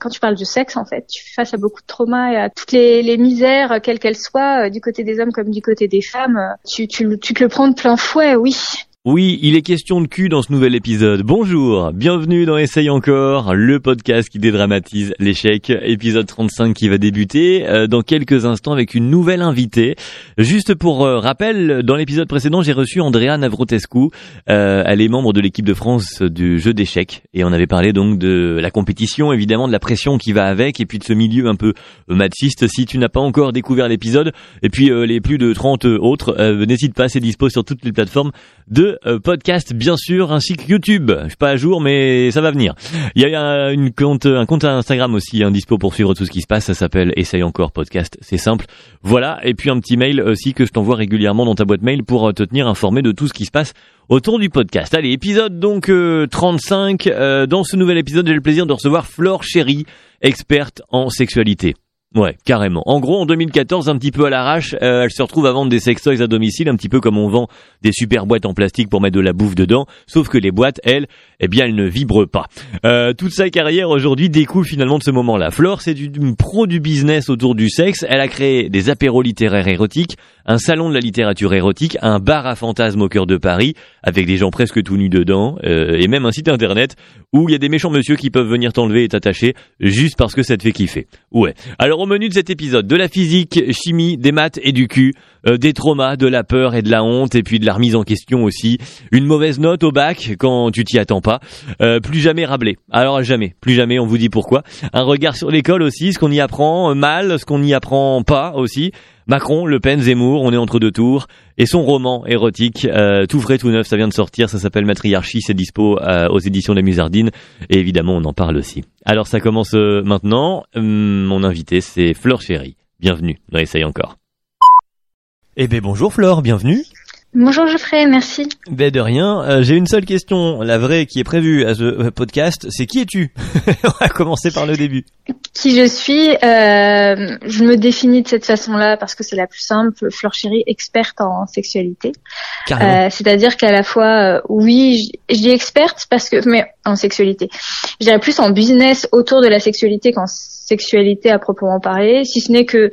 quand tu parles du sexe, en fait, tu fais face à beaucoup de traumas et à toutes les, misères, quelles qu'elles soient, du côté des hommes comme du côté des femmes. Tu, tu, tu te le prends de plein fouet, oui. Oui, il est question de cul dans ce nouvel épisode. Bonjour, bienvenue dans Essaye encore, le podcast qui dédramatise l'échec, épisode 35 qui va débuter euh, dans quelques instants avec une nouvelle invitée. Juste pour euh, rappel, dans l'épisode précédent, j'ai reçu Andrea Navrotescu. Euh, elle est membre de l'équipe de France du jeu d'échecs et on avait parlé donc de la compétition, évidemment de la pression qui va avec et puis de ce milieu un peu machiste. Si tu n'as pas encore découvert l'épisode et puis les plus de 30 autres, n'hésite pas, c'est dispo sur toutes les plateformes de euh, podcast bien sûr ainsi que YouTube. Je suis pas à jour mais ça va venir. Il y a une compte, un compte Instagram aussi un dispo pour suivre tout ce qui se passe. Ça s'appelle Essaye encore podcast. C'est simple. Voilà et puis un petit mail aussi que je t'envoie régulièrement dans ta boîte mail pour euh, te tenir informé de tout ce qui se passe autour du podcast. Allez, épisode donc 35. Euh, dans ce nouvel épisode, j'ai le plaisir de recevoir Flore Chéry, experte en sexualité. Ouais, carrément. En gros, en 2014, un petit peu à l'arrache, euh, elle se retrouve à vendre des sextoys à domicile, un petit peu comme on vend des super boîtes en plastique pour mettre de la bouffe dedans, sauf que les boîtes, elles, eh bien, elles ne vibrent pas. Euh, toute sa carrière aujourd'hui découle finalement de ce moment-là. Flore, c'est une pro du business autour du sexe. Elle a créé des apéros littéraires érotiques, un salon de la littérature érotique, un bar à fantasmes au cœur de Paris, avec des gens presque tout nus dedans, euh, et même un site internet où il y a des méchants monsieur qui peuvent venir t'enlever et t'attacher juste parce que ça te fait kiffer. Ouais. Alors au menu de cet épisode, de la physique, chimie, des maths et du cul, euh, des traumas, de la peur et de la honte, et puis de la remise en question aussi. Une mauvaise note au bac quand tu t'y attends pas. Euh, plus jamais rablé. Alors jamais, plus jamais, on vous dit pourquoi. Un regard sur l'école aussi, ce qu'on y apprend mal, ce qu'on n'y apprend pas aussi. Macron, Le Pen, Zemmour, on est entre deux tours. Et son roman érotique, euh, tout frais, tout neuf, ça vient de sortir, ça s'appelle Matriarchie, c'est dispo aux éditions de la Musardine. Et évidemment, on en parle aussi. Alors ça commence maintenant. Hum, mon invité, c'est Fleur Chéry. Bienvenue dans Essaye encore. Eh ben bonjour Flore, bienvenue. Bonjour Geoffrey, merci. Ben de rien, euh, j'ai une seule question, la vraie qui est prévue à ce euh, podcast, c'est qui es-tu? On va commencer par le début. Qui je suis? Euh, Je me définis de cette façon-là parce que c'est la plus simple, Flore Chérie, experte en sexualité. C'est-à-dire qu'à la fois, oui, je, je, dis experte parce que, mais en sexualité, je dirais plus en business autour de la sexualité qu'en sexualité à proprement parler, si ce n'est que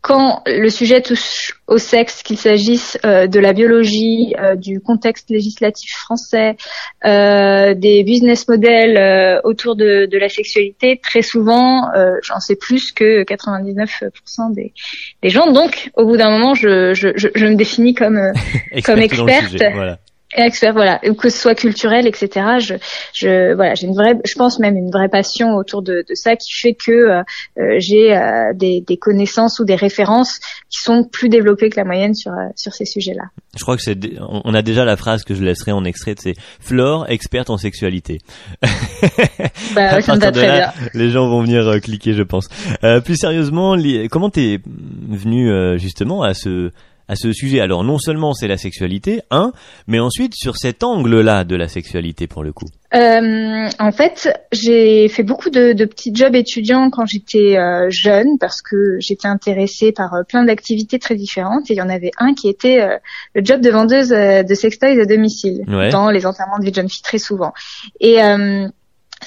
quand le sujet touche au sexe, qu'il s'agisse euh, de la biologie, euh, du contexte législatif français, euh, des business models autour de, de, la sexualité, très souvent, j'en sais plus que 99% des, des, gens. Donc, au bout d'un moment, je, je, je, je, me définis comme, comme experte. voilà expert, voilà, que ce soit culturel, etc. Je, je voilà, j'ai une vraie, je pense même une vraie passion autour de, de ça qui fait que euh, euh, j'ai euh, des, des, connaissances ou des références qui sont plus développées que la moyenne sur sur ces sujets-là. Je crois que c'est, on a déjà la phrase que je laisserai en extrait, c'est Flore, experte en sexualité. Bah, ça me va très bien. Les gens vont venir cliquer, je pense. plus sérieusement, comment t'es venu justement à ce à ce sujet. Alors non seulement c'est la sexualité, un, mais ensuite sur cet angle-là de la sexualité pour le coup. Euh, en fait, j'ai fait beaucoup de, de, petits jobs étudiants quand j'étais euh, jeune parce que j'étais intéressée par euh, plein d'activités très différentes et il y en avait un qui était euh, le job de vendeuse de sextoys à domicile dans les enterrements de vie de jeunes filles très souvent. Et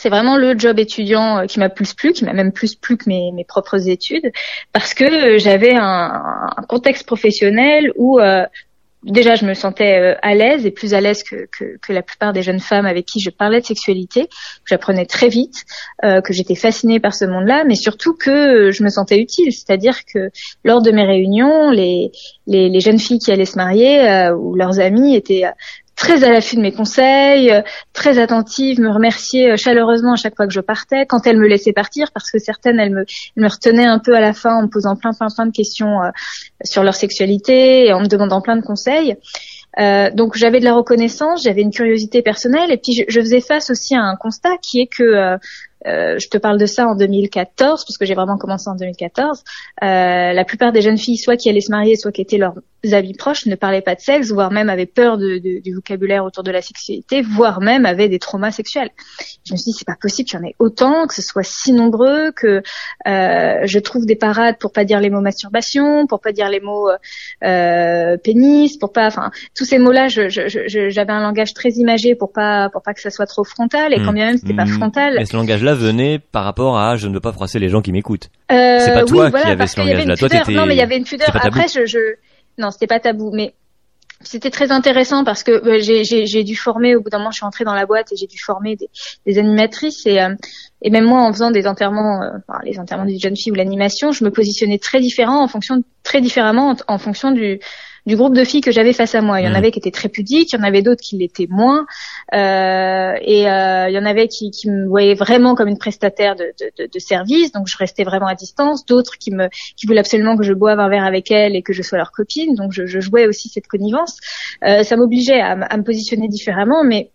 c'est vraiment le job étudiant euh, qui m'a plus plu, qui m'a même plus plu que mes, mes propres études, parce que euh, j'avais un, un, contexte professionnel où euh, déjà je me sentais à l'aise et plus à l'aise que, que, que, la plupart des jeunes femmes avec qui je parlais de sexualité, j'apprenais très vite, que j'étais fascinée par ce monde-là, mais surtout que je me sentais utile, c'est-à-dire que lors de mes réunions, les, les, les jeunes filles qui allaient se marier ou leurs amis étaient très à l'affût de mes conseils, euh, très attentive, me remercier euh, chaleureusement à chaque fois que je partais, quand elle me laissait partir, parce que certaines, elles me, me retenaient un peu à la fin en me posant plein, plein, plein de questions euh, sur leur sexualité et en me demandant plein de conseils. donc j'avais de la reconnaissance, j'avais une curiosité personnelle et puis je, je, faisais face aussi à un constat qui est que euh, je te parle de ça en 2014 parce que j'ai vraiment commencé en 2014. Euh, la plupart des jeunes filles, soit qui allaient se marier, soit qui étaient leurs amis proches, ne parlaient pas de sexe, voire même avaient peur de, de, du vocabulaire autour de la sexualité, voire même avaient des traumas sexuels. Je me suis dit c'est pas possible qu'il y en ait autant, que ce soit si nombreux, que euh, je trouve des parades pour pas dire les mots masturbation, pour pas dire les mots euh, pénis, pour pas, enfin tous ces mots-là, j'avais je, je, un langage très imagé pour pas pour pas que ça soit trop frontal et quand mmh. bien même c'était pas mmh. frontal. ce langage-là langage-là venait par rapport à je ne veux pas froisser les gens qui m'écoutent. Euh, c'est pas toi qui avais ce langage-là. Toi, t'étais. Non, mais il y avait une pudeur. Après, je, je, non, c'était pas tabou, mais c'était très intéressant parce que euh, j'ai dû former au bout d'un moment je suis entrée dans la boîte et j'ai dû former des, des animatrices et euh, et même moi en faisant des enterrements euh, les enterrements des jeunes filles ou l'animation je me positionnais très différent en fonction très différemment en fonction du du groupe de filles que j'avais face à moi. Il y en mmh. avait qui étaient très pudiques, il y en avait d'autres qui l'étaient moins, euh, et euh, il y en avait qui, qui, me voyaient vraiment comme une prestataire de, de, de, service, donc je restais vraiment à distance. D'autres qui me qui voulaient absolument que je boive un verre avec elles et que je sois leur copine, donc je, je jouais aussi cette connivence. Euh, ça m'obligeait à, à, me positionner différemment, mais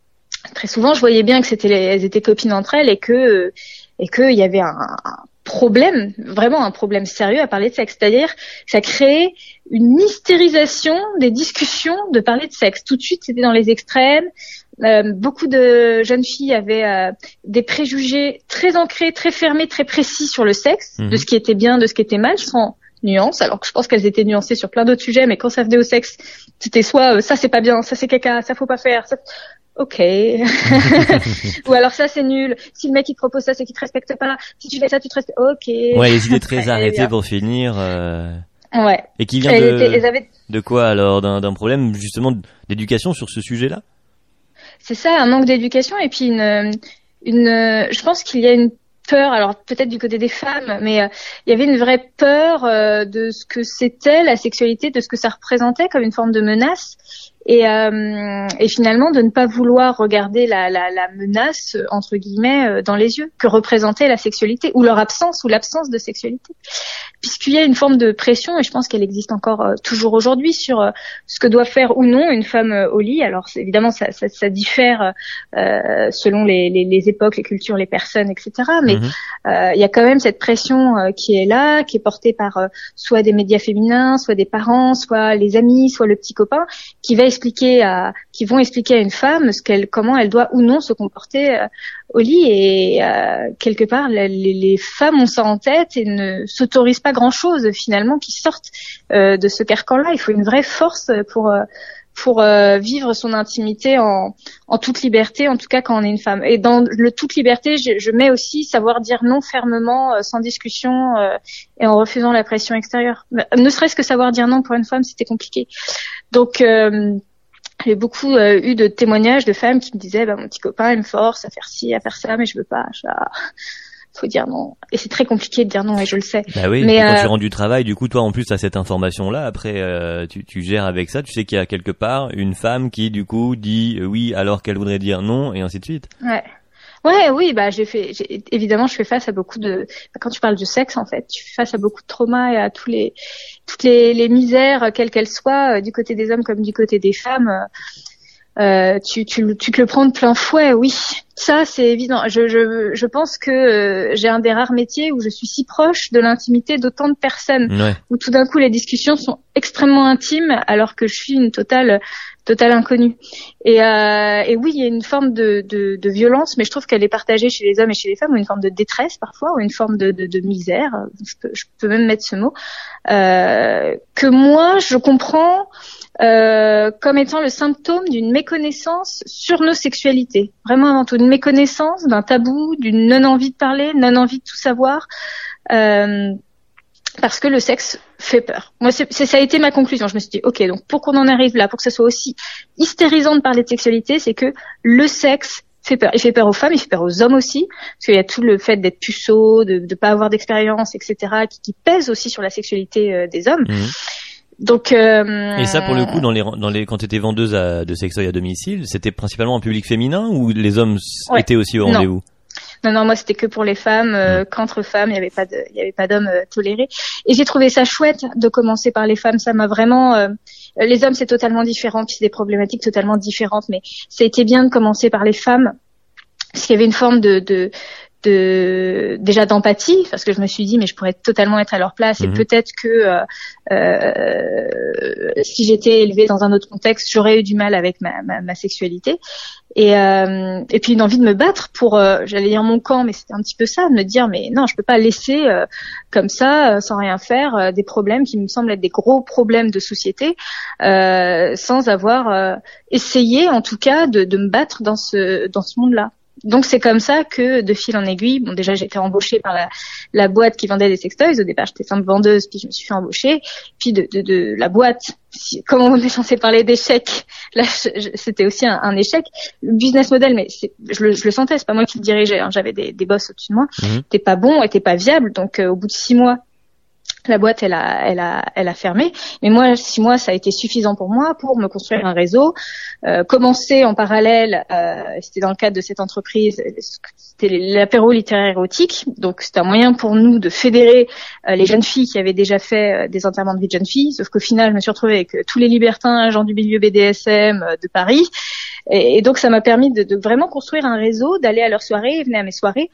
très souvent je voyais bien que c'était elles étaient copines entre elles et que et qu'il y avait un, un problème, vraiment un problème sérieux à parler de sexe. C'est-à-dire ça créait une mystérisation des discussions de parler de sexe. Tout de suite, c'était dans les extrêmes. Euh, beaucoup de jeunes filles avaient euh, des préjugés très ancrés, très fermés, très précis sur le sexe, mhm. de ce qui était bien, de ce qui était mal, sans nuance. Alors que je pense qu'elles étaient nuancées sur plein d'autres sujets, mais quand ça venait au sexe, c'était soit euh, ça c'est pas bien, ça c'est caca, ça faut pas faire. Ça ok. Ou alors ça c'est nul. Si le mec il te propose ça, c'est qu'il te respecte pas. Si tu fais ça, tu te respectes. Ok. Ouais, les idées très arrêtées pour finir. Euh... Ouais. Et qui vient de, de quoi alors D'un problème justement d'éducation sur ce sujet-là? C'est ça, un manque d'éducation et puis une, une. Je pense qu'il y a une peur, alors peut-être du côté des femmes, mais euh, il y avait une vraie peur euh, de ce que c'était la sexualité, de ce que ça représentait comme une forme de menace et, euh, et finalement de ne pas vouloir regarder la, la, la, menace entre guillemets euh, dans les yeux que représentait la sexualité ou leur absence ou l'absence de sexualité. Puisqu'il y a une forme de pression et je pense qu'elle existe encore euh, toujours aujourd'hui sur euh, ce que doit faire ou non une femme au lit. Alors évidemment ça, ça, ça diffère selon les, les, les, époques les cultures les personnes etc mais mhm. il y a quand même cette pression qui est là qui est portée par soit des médias féminins soit des parents soit les amis soit le petit copain qui va expliquer à, qui vont expliquer à une femme ce qu'elle, comment elle doit ou non se comporter euh, au lit. Et euh, quelque part, les, les, femmes ont ça en tête et ne s'autorisent pas grand-chose finalement qui sortent euh, de ce carcan-là. Il faut une vraie force pour pour vivre son intimité en, en, toute liberté, en tout cas quand on est une femme. Et dans le toute liberté, je, je mets aussi savoir dire non fermement, sans discussion et en refusant la pression extérieure. Ne serait-ce que savoir dire non pour une femme, c'était compliqué. Donc j'ai beaucoup euh, eu de témoignages de femmes qui me disaient bah, mon petit copain il me force à faire ci à faire ça mais je veux pas faut dire non et c'est très compliqué de dire non et je le sais bah oui mais quand tu euh, rends du travail du coup toi en plus à cette information là après euh, tu, tu gères avec ça tu sais qu'il y a quelque part une femme qui du coup dit oui alors qu'elle voudrait dire non et ainsi de suite ouais Ouais, oui, bah j'ai fait. Évidemment, je fais face à beaucoup de. Quand tu parles de sexe, en fait, tu fais face à beaucoup de traumas et à tous les toutes les, les misères, quelles qu'elles soient, euh, du côté des hommes comme du côté des femmes. Euh, tu, tu, tu te le prends de plein fouet, oui. Ça, c'est évident. Je, je, je pense que euh, j'ai un des rares métiers où je suis si proche de l'intimité d'autant de personnes, où tout d'un coup les discussions sont extrêmement intimes, alors que je suis une totale total inconnu. Et, euh, et oui, il y a une forme de, de, de violence, mais je trouve qu'elle est partagée chez les hommes et chez les femmes, ou une forme de détresse parfois, ou une forme de, de, de misère, je peux, je peux, même mettre ce mot, euh, que moi, je comprends euh, comme étant le symptôme d'une méconnaissance sur nos sexualités. Vraiment avant tout, une méconnaissance, d'un tabou, d'une non-envie de parler, non-envie de tout savoir. Euh, parce que le sexe fait peur. Moi, c'est, ça a été ma conclusion. Je me suis dit, ok, donc pour qu'on en arrive là, pour que ce soit aussi hystérisant de parler de sexualité, c'est que le sexe fait peur. Il fait peur aux femmes, il fait peur aux hommes aussi, parce qu'il y a tout le fait d'être puceau, de ne pas avoir d'expérience, etc., qui, qui, pèse aussi sur la sexualité euh, des hommes. Mmh. Donc euh, et ça pour le coup dans les dans les quand tu étais vendeuse à, de sextoy à domicile, c'était principalement un public féminin ou les hommes étaient aussi au rendez-vous? Non, non, moi c'était que pour les femmes, euh, qu'entre femmes, il n'y avait pas de, il y avait pas d'hommes euh, tolérés. Et j'ai trouvé ça chouette de commencer par les femmes. Ça m'a vraiment. Euh, les hommes c'est totalement différent, puis c'est des problématiques totalement différentes, mais ça a été bien de commencer par les femmes parce qu'il y avait une forme de, de de déjà d'empathie parce que je me suis dit mais je pourrais totalement être à leur place et mhm. peut-être que euh, euh, si j'étais élevée dans un autre contexte j'aurais eu du mal avec ma, ma, ma sexualité et euh, et puis une envie de me battre pour j'allais dire mon camp mais c'était un petit peu ça de me dire mais non je peux pas laisser comme ça sans rien faire des problèmes qui me semblent être des gros problèmes de société sans avoir essayé en tout cas de, de me battre dans ce dans ce monde là donc c'est comme ça que de fil en aiguille, bon déjà j'ai été embauchée par la, la boîte qui vendait des sextoys. Au départ j'étais simple vendeuse, puis je me suis fait embaucher. Puis de, de, de la boîte, si, comme on est censé parler d'échec, là c'était aussi un, un, échec. Le business model, mais je le, je le sentais, c'est pas moi qui le dirigeais. Hein, J'avais des, des boss au-dessus de moi. Mmh. T'es pas bon, et t'es pas viable. Donc euh, au bout de six mois, la boîte, elle a, elle fermé. Mais moi, six mois, ça a été suffisant pour moi pour me construire un réseau. Euh, commencer en parallèle, euh, c'était dans le cadre de cette entreprise, c'était l'apéro littéraire érotique. Donc, c'était un moyen pour nous de fédérer euh, les jeunes filles qui avaient déjà fait euh, des enterrements de vie de jeunes filles. Sauf qu'au final, je me suis retrouvée avec euh, tous les libertins, gens du milieu BDSM de Paris. Et, et donc, ça m'a permis de, de, vraiment construire un réseau, d'aller à leurs soirées, venir à mes soirées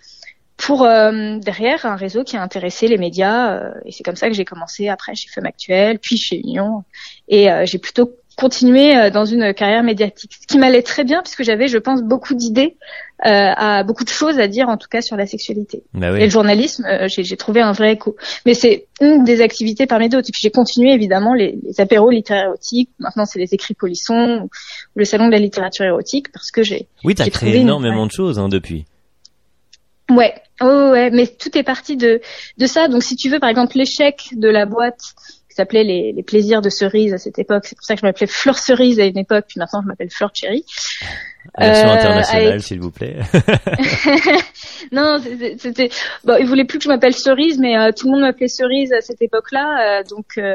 pour euh, derrière un réseau qui a intéressé les médias euh, et c'est comme ça que j'ai commencé après chez Femme Actuelle puis chez Union. Et euh, j'ai plutôt continué dans une carrière médiatique ce qui m'allait très bien puisque j'avais je pense beaucoup d'idées à beaucoup de choses à dire en tout cas sur la sexualité. Bah oui. et le journalisme j'ai trouvé un vrai écho. Mais c'est une des activités parmi d'autres. J'ai continué évidemment les, les apéros littéraires érotiques. Maintenant c'est les écrits polissons ou le salon de la littérature érotique parce que j'ai oui t'as créé énormément une... de choses hein, depuis Ouais, oh ouais, mais tout est parti de de ça. Donc si tu veux, par exemple, l'échec de la boîte qui s'appelait les, les, plaisirs de cerise à cette époque, c'est pour ça que je m'appelais Fleur Cerise à une époque, puis maintenant je m'appelle Fleur Cherry. Version euh, internationale, avec... s'il vous plaît. non, c'était. Bon, ils voulaient plus que je m'appelle Cerise, mais euh, tout le monde m'appelait Cerise à cette époque-là, euh, donc euh,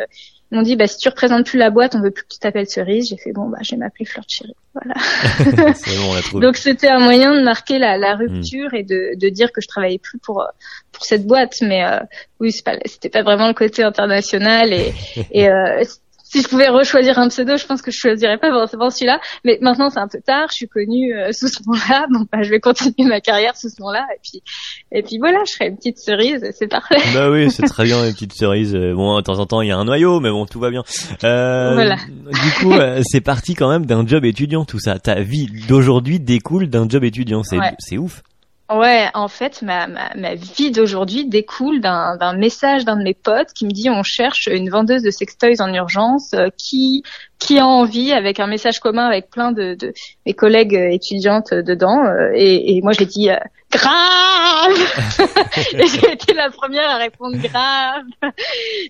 m'ont dit bah si tu représentes plus la boîte, on veut plus que tu t'appelles Cerise. J'ai fait bon bah je vais m'appeler Fleur de Chérie. Voilà. bon, Donc c'était un moyen de marquer la, la rupture et de, de, dire que je travaillais plus pour pour cette boîte, mais euh, oui c'était pas, pas vraiment le côté international et, et euh, si je pouvais rechoisir un pseudo, je pense que je choisirais pas forcément celui-là. Mais maintenant, c'est un peu tard. Je suis connue euh, sous ce nom-là, donc bah, je vais continuer ma carrière sous ce nom-là. Et puis, et puis voilà, je serai une petite cerise. C'est parfait. Bah oui, c'est très bien une petite cerise. Euh, bon, de temps en temps, il y a un noyau, mais bon, tout va bien. Euh, voilà. Du coup, euh, c'est parti quand même d'un job étudiant, tout ça. Ta vie d'aujourd'hui découle d'un job étudiant. C'est, ouais. c'est ouf. Ouais, en fait, ma, ma, ma vie d'aujourd'hui découle d'un, d'un message d'un de mes potes qui me dit on cherche une vendeuse de sextoys en urgence euh, qui qui a envie avec un message commun avec plein de, de mes collègues étudiantes dedans euh, et, et, moi je dit euh, grave. Et j'ai été la première à répondre grave.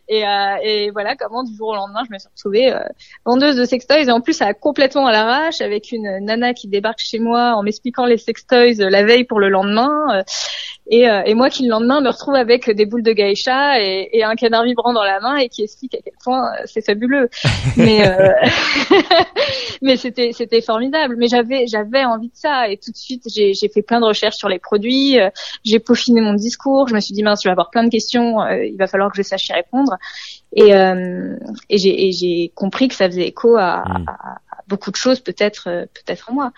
Et, euh, et voilà comment du jour au lendemain je me suis retrouvée euh, vendeuse de sextoys. Et en plus ça a complètement à l'arrache avec une nana qui débarque chez moi en m'expliquant les sextoys la veille pour le lendemain et, euh, et, moi qui le lendemain me retrouve avec des boules de geisha et, et, un canard vibrant dans la main et qui explique à quel point euh, c'est fabuleux. mais euh, mais c'était c'était formidable. Mais j'avais j'avais envie de ça et tout de suite j'ai j'ai fait plein de recherches sur les produits. Euh, j'ai peaufiné mon discours. Je me suis dit mince je vais avoir plein de questions. il va falloir que je sache y répondre. Et, et j'ai compris que ça faisait écho à, mmh. à beaucoup de choses peut-être peut-être en moi.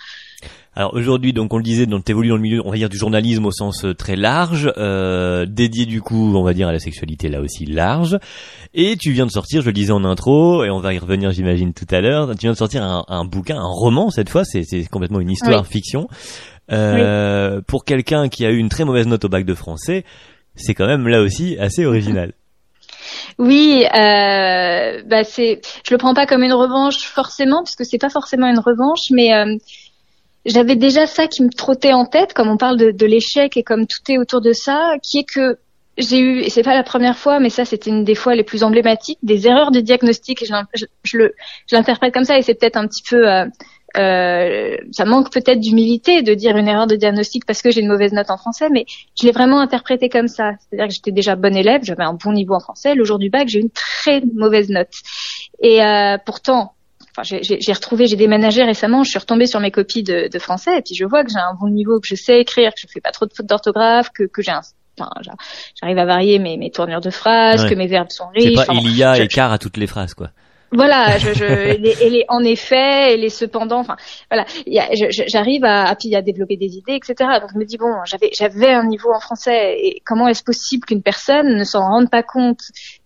Alors aujourd'hui, donc on le disait, donc t'évolues dans le milieu, on va dire du journalisme au sens euh, très large, euh, dédié du coup, on va dire à la sexualité là aussi large. Et tu viens de sortir, je le disais en intro, et on va y revenir, j'imagine tout à l'heure. Tu viens de sortir un, un, bouquin, un roman cette fois, c'est complètement une histoire oui. fiction. Euh, oui. Pour quelqu'un qui a eu une très mauvaise note au bac de français, c'est quand même là aussi assez original. Oui, euh, bah c'est, je le prends pas comme une revanche forcément, puisque c'est pas forcément une revanche, mais euh, j'avais déjà ça qui me trottait en tête, comme on parle de, de l'échec et comme tout est autour de ça, qui est que j'ai eu, et c'est pas la première fois, mais ça c'était une des fois les plus emblématiques, des erreurs de diagnostic. Je, je, je le, je l'interprète comme ça, et c'est peut-être un petit peu, euh, euh, ça manque peut-être d'humilité de dire une erreur de diagnostic parce que j'ai une mauvaise note en français, mais je l'ai vraiment interprété comme ça. C'est-à-dire que j'étais déjà bonne élève, j'avais un bon niveau en français. Le jour du bac, j'ai une très mauvaise note. Et euh, pourtant, enfin, j'ai retrouvé, j'ai déménagé récemment, je suis retombée sur mes copies de, de français et puis je vois que j'ai un bon niveau, que je sais écrire, que je fais pas trop de fautes d'orthographe, que, que j'ai un Enfin, j'arrive à varier mes, mes tournures de phrases, ouais. que mes verbes sont riches. C'est pas enfin, il y a je, écart à toutes les phrases, quoi. Voilà, je, je et, les, et les en effet et les cependant, enfin voilà, j'arrive à, à à développer des idées, etc. Donc je me dis bon, j'avais j'avais un niveau en français et comment est-ce possible qu'une personne ne s'en rende pas compte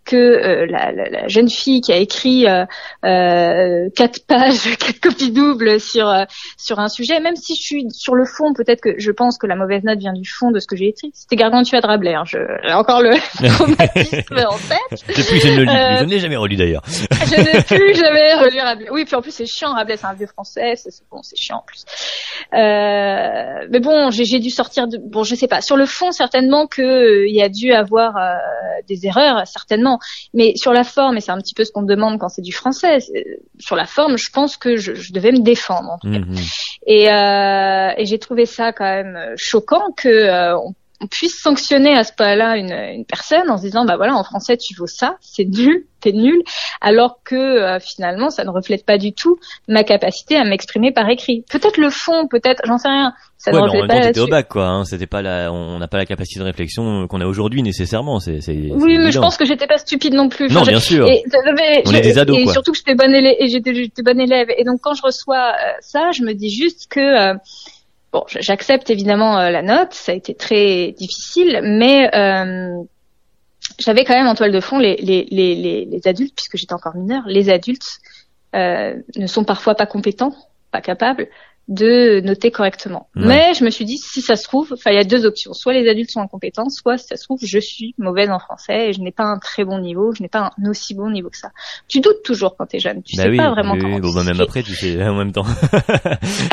que euh, la, la, la, jeune fille qui a écrit euh, euh quatre pages, quatre copies doubles sur euh, sur un sujet, même si je suis sur le fond, peut-être que je pense que la mauvaise note vient du fond de ce que j'ai écrit. C'était Gargantua de Rabelais. Hein. J'ai encore le traumatisme en tête. Depuis, je ne le lis Je ne l'ai jamais relu d'ailleurs. je n'ai plus jamais relu Rabelais. Oui, puis en plus c'est chiant. Rabelais, c'est un vieux français. C'est bon, c'est chiant en plus. mais bon, j'ai dû sortir de. Bon, je sais pas. Sur le fond, certainement que il y a dû avoir des erreurs, certainement. Mais sur la forme, et c'est un petit peu ce qu'on me demande quand c'est du français, sur la forme, je pense que je, je devais me défendre. En tout cas. Mhm. Et, euh, et j'ai trouvé ça quand même choquant que euh, on on puisse sanctionner à ce point-là une, une, personne en se disant bah voilà en français tu vaux ça, c'est nul, t'es nul, alors que euh, finalement ça ne reflète pas du tout ma capacité à m'exprimer par écrit. Peut-être le fond, peut-être, j'en sais rien. Ça ouais, ne reflète temps, au bac quoi, hein, c'était pas la, on n'a pas la capacité de réflexion qu'on a aujourd'hui nécessairement. C'est, oui, mais je pense que j'étais pas stupide non plus. non, bien sûr. Et, on est des ados, et surtout que j'étais bonne élève et j'étais bonne élève. Et donc quand je reçois euh, ça, je me dis juste que euh, Bon, j'accepte évidemment euh, la note, ça a été très difficile, mais euh, j'avais quand même en toile de fond les, les, les, les adultes, puisque j'étais encore mineure, les adultes euh, ne sont parfois pas compétents, pas capables de noter correctement. Mais je me suis dit, si ça se trouve, enfin, il y a deux options. Soit les adultes sont incompétents, soit, si ça se trouve, je suis mauvaise en français et je n'ai pas un très bon niveau, je n'ai pas un aussi bon niveau que ça. Tu doutes toujours quand t'es jeune. Tu bah sais pas vraiment oui, Bon, bah, même après, tu sais en même temps.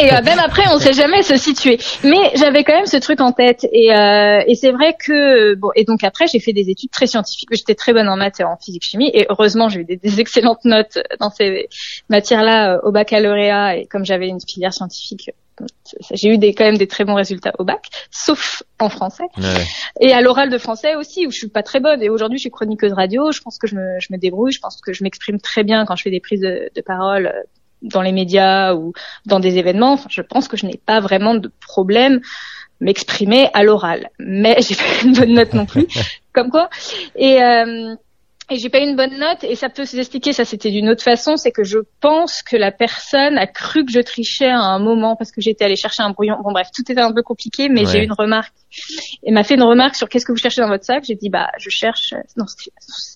et euh, même après, on sait jamais se situer. Mais j'avais quand même ce truc en tête. Et, euh, et c'est vrai que, bon, et donc après, j'ai fait des études très scientifiques. J'étais très bonne en maths et en physique-chimie. Et heureusement, j'ai eu des, des, excellentes notes dans ces matières-là euh, au baccalauréat. Et comme j'avais une filière scientifique, j'ai eu des, quand même des très bons résultats au bac, sauf en français. Et à l'oral de français aussi, où je suis pas très bonne. Et aujourd'hui, je suis chroniqueuse radio. Je pense que je me, je me débrouille. Je pense que je m'exprime très bien quand je fais des prises de, de parole euh, dans les médias ou dans des événements. Enfin, je pense que je n'ai pas vraiment de problème m'exprimer à l'oral. Mais j'ai pas une bonne note non plus. comme quoi. Et euh, et j'ai pas eu une bonne note et ça peut s'expliquer ça c'était d'une autre façon c'est que je pense que la personne a cru que je trichais à un moment parce que j'étais allée chercher un brouillon. Bon bref tout était un peu compliqué mais j'ai eu une remarque et m'a fait une remarque sur qu'est-ce que vous cherchez dans votre sac. J'ai dit bah je cherche non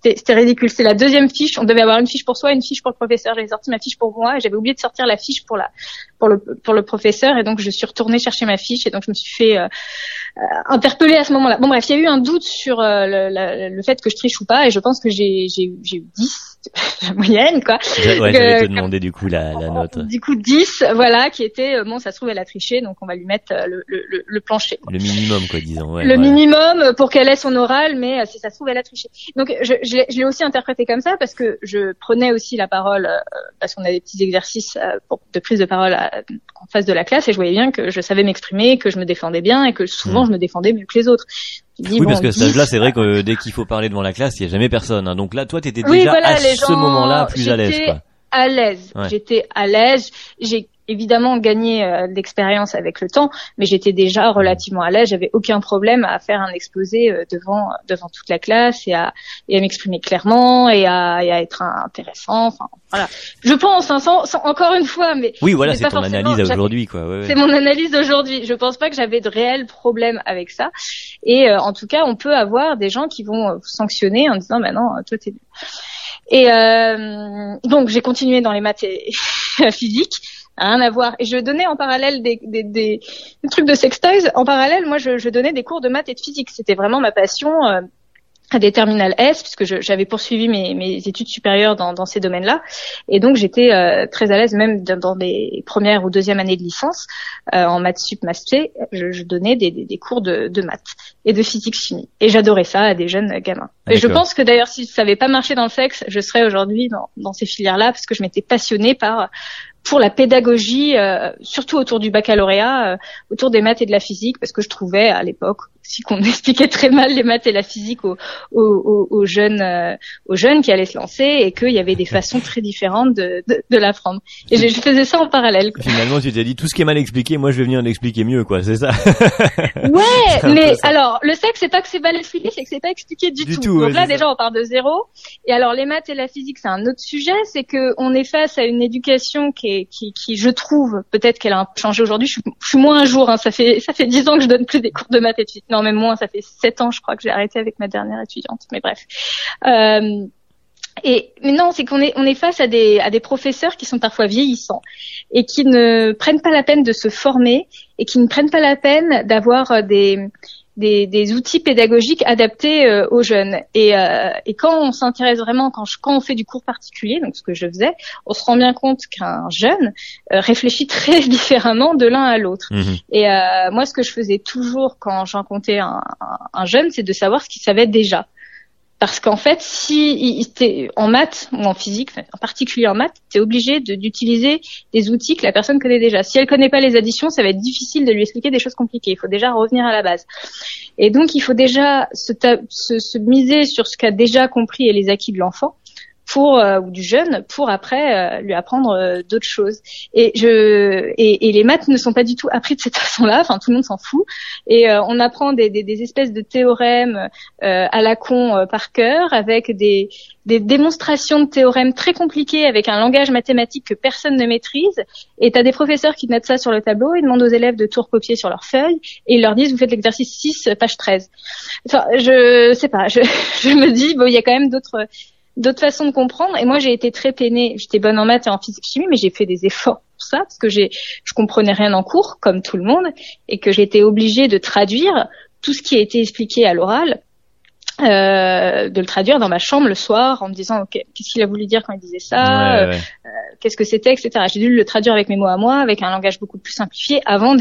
c'était ridicule. C'est la deuxième fiche. On devait avoir une fiche pour soi une fiche pour le professeur. J'avais sorti ma fiche pour moi et j'avais oublié de sortir la fiche pour la pour le pour le professeur. Et donc je suis retournée chercher ma fiche et donc je me suis fait euh, euh, interpellée à ce moment-là. Bon bref il y a eu un doute sur euh, le, le, fait que je triche ou pas et je pense que j'ai j'ai eu 10 la moyenne quoi. Ouais, j'allais te demander du coup la, la note. Du coup 10 voilà qui était euh, bon ça se trouve elle a triché donc on va lui mettre euh, le, le, le plancher. Le minimum quoi disons. Ouais, le minimum pour qu'elle ait son oral mais euh, si ça se trouve elle a triché. Donc je, je, je l'ai aussi interprété comme ça parce que je prenais aussi la parole parce qu'on a des petits exercices pour, de prise de parole en face de la classe et je voyais bien que je savais m'exprimer, que je me défendais bien et que souvent hmm. je me défendais mieux que les autres oui, parce que stage-là, c'est vrai que dès qu'il faut parler devant la classe, il n'y a jamais personne. Hein. Donc là, toi, tu étais déjà à ce moment-là plus à l'aise. À l'aise. J'étais à l'aise. J'ai évidemment gagné euh, d'expérience avec le temps, mais j'étais déjà relativement à l'aise. J'avais aucun problème à faire un exposé euh, devant devant toute la classe et à et à m'exprimer clairement et à, et à être intéressant. Enfin voilà. Je pense hein, sans, encore une fois, mais oui voilà, c'est ton analyse aujourd'hui quoi. Ouais, C'est mon analyse d'aujourd'hui. Je pense pas que j'avais de réels problèmes avec ça. Et euh, en tout cas, on peut avoir des gens qui vont euh, sanctionner en disant bah non, toi t'es et euh, donc j'ai continué dans les maths et physique rien à voir. Et je donnais en parallèle des, des, des, trucs de sextoys. En parallèle, moi, je, je, donnais des cours de maths et de physique. C'était vraiment ma passion. Euh, à des terminales S, puisque j'avais poursuivi mes, mes, études supérieures dans, dans ces domaines-là, et donc j'étais euh, très à l'aise même dans, les premières ou deuxième années de licence euh, en maths sup, maths je, je donnais des, des, des, cours de, de maths et de physique chimie, et j'adorais ça à des jeunes gamins. Et je pense que d'ailleurs si ça n'avait pas marché dans le sexe, je serais aujourd'hui dans, dans ces filières-là parce que je m'étais passionnée par pour la pédagogie, euh, surtout autour du baccalauréat, euh, autour des maths et de la physique, parce que je trouvais à l'époque aussi qu'on expliquait très mal les maths et la physique aux, aux, aux jeunes, euh, aux jeunes qui allaient se lancer, et qu'il y avait des façons très différentes de, de, de l'apprendre. Et je, faisais ça en parallèle. Finalement, tu t'es dit tout ce qui est mal expliqué, moi je vais venir l'expliquer mieux, quoi. C'est ça. ouais, mais alors le sexe, c'est pas que c'est mal expliqué, c'est que c'est pas expliqué du, tout. Donc là, déjà, on part de zéro. Et alors les maths et la physique, c'est un autre sujet, c'est que on est face à une éducation qui est qui, qui, je trouve, peut-être qu'elle a un peu changé aujourd'hui. Je, suis moins un jour. Hein, ça fait ça fait dix ans que je donne plus des cours de maths et de physique. Non, même moins, ça fait sept ans, je crois, que j'ai arrêté avec ma dernière étudiante. Mais bref. Euh, et mais non, c'est qu'on est on est face à des à des professeurs qui sont parfois vieillissants et qui ne prennent pas la peine de se former et qui ne prennent pas la peine d'avoir des des, des, outils pédagogiques adaptés euh, aux jeunes. Et, euh, et quand on s'intéresse vraiment, quand, quand on fait du cours particulier, donc ce que je faisais, on se rend bien compte qu'un jeune euh, réfléchit très différemment de l'un à l'autre. Mhm. Et moi, ce que je faisais toujours quand j'en comptais un, un jeune, c'est de savoir ce qu'il savait déjà. Parce qu'en fait, si en maths ou en physique, en particulier en maths, tu es obligé d'utiliser des outils que la personne connaît déjà. Si elle connaît pas les additions, ça va être difficile de lui expliquer des choses compliquées. Il faut déjà revenir à la base. Et donc, il faut déjà se, se, se miser sur ce qu'a déjà compris et les acquis de l'enfant pour euh, ou du jeune pour après euh, lui apprendre euh, d'autres choses. Et je et, et, les maths ne sont pas du tout appris de cette façon-là. Enfin, tout le monde s'en fout. Et on apprend des, des, des, espèces de théorèmes à la con par cœur avec des des démonstrations de théorèmes très compliqués avec un langage mathématique que personne ne maîtrise. Et tu as des professeurs qui mettent ça sur le tableau, ils demandent aux élèves de tout recopier sur leur feuille et ils leur disent vous faites l'exercice 6, page 13. Enfin, je sais pas, je, je me dis bon, il y a quand même d'autres d'autres façons de comprendre. Et moi, j'ai été très peinée. J'étais bonne en maths et en physique chimie, mais j'ai fait des efforts pour ça parce que j'ai, je comprenais rien en cours, comme tout le monde, et que j'étais obligée de traduire tout ce qui a été expliqué à l'oral. Euh, de le traduire dans ma chambre le soir en me disant ok qu'est-ce qu'il a voulu dire quand il disait ça euh, qu'est-ce que c'était etc j'ai dû le traduire avec mes mots à moi avec un langage beaucoup plus simplifié avant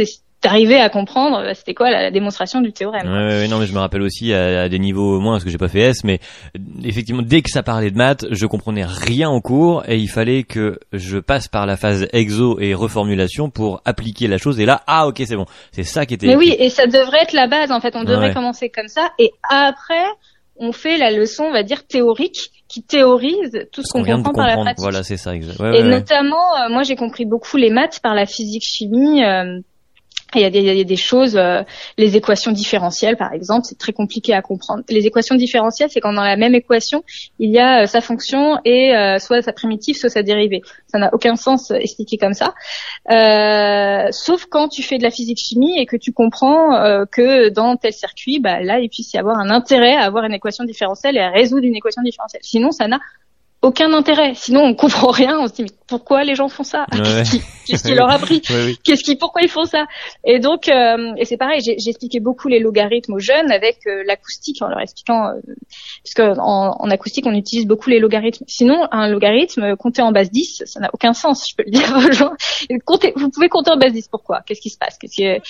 d'arriver à comprendre euh, c'était quoi la, démonstration du théorème. Ouais, non, mais je me rappelle aussi à, des niveaux moins parce que j'ai pas fait S, mais euh, effectivement dès que ça parlait de maths, je comprenais rien en cours et il fallait que je passe par la phase exo et reformulation pour appliquer la chose. Et là, ah ok, c'est bon, c'est ça qui était. Mais oui, et ça devrait être la base en fait. On devrait commencer comme ça et après on fait la leçon, on va dire théorique, qui théorise tout ce qu'on comprend par la pratique. Voilà, c'est ça. Exact. et notamment, euh, moi j'ai compris beaucoup les maths par la physique-chimie. Il y, a des, il y a des choses, euh, les équations différentielles par exemple, c'est très compliqué à comprendre. Les équations différentielles, c'est quand dans la même équation, il y a euh, sa fonction et euh, soit sa primitive, soit sa dérivée. Ça n'a aucun sens expliqué comme ça. sauf quand tu fais de la physique-chimie et que tu comprends que dans tel circuit, bah, là, il puisse y avoir un intérêt à avoir une équation différentielle et à résoudre une équation différentielle. Sinon, ça n'a aucun intérêt. Sinon, on comprend rien. On se dit mais pourquoi les gens font ça? Qu'est-ce qui, leur a pris? Qu'est-ce qui, pourquoi ils font ça? Et donc, euh, et c'est pareil. J'ai expliqué beaucoup les logarithmes aux jeunes avec euh, l'acoustique en leur expliquant, euh, parce qu'en en, acoustique, on utilise beaucoup les logarithmes. Sinon, un logarithme compté en base 10, ça n'a aucun sens. Je peux le dire aux gens. Comptez, vous pouvez compter en base 10. Pourquoi? Qu'est-ce qui se passe? Qu'est-ce que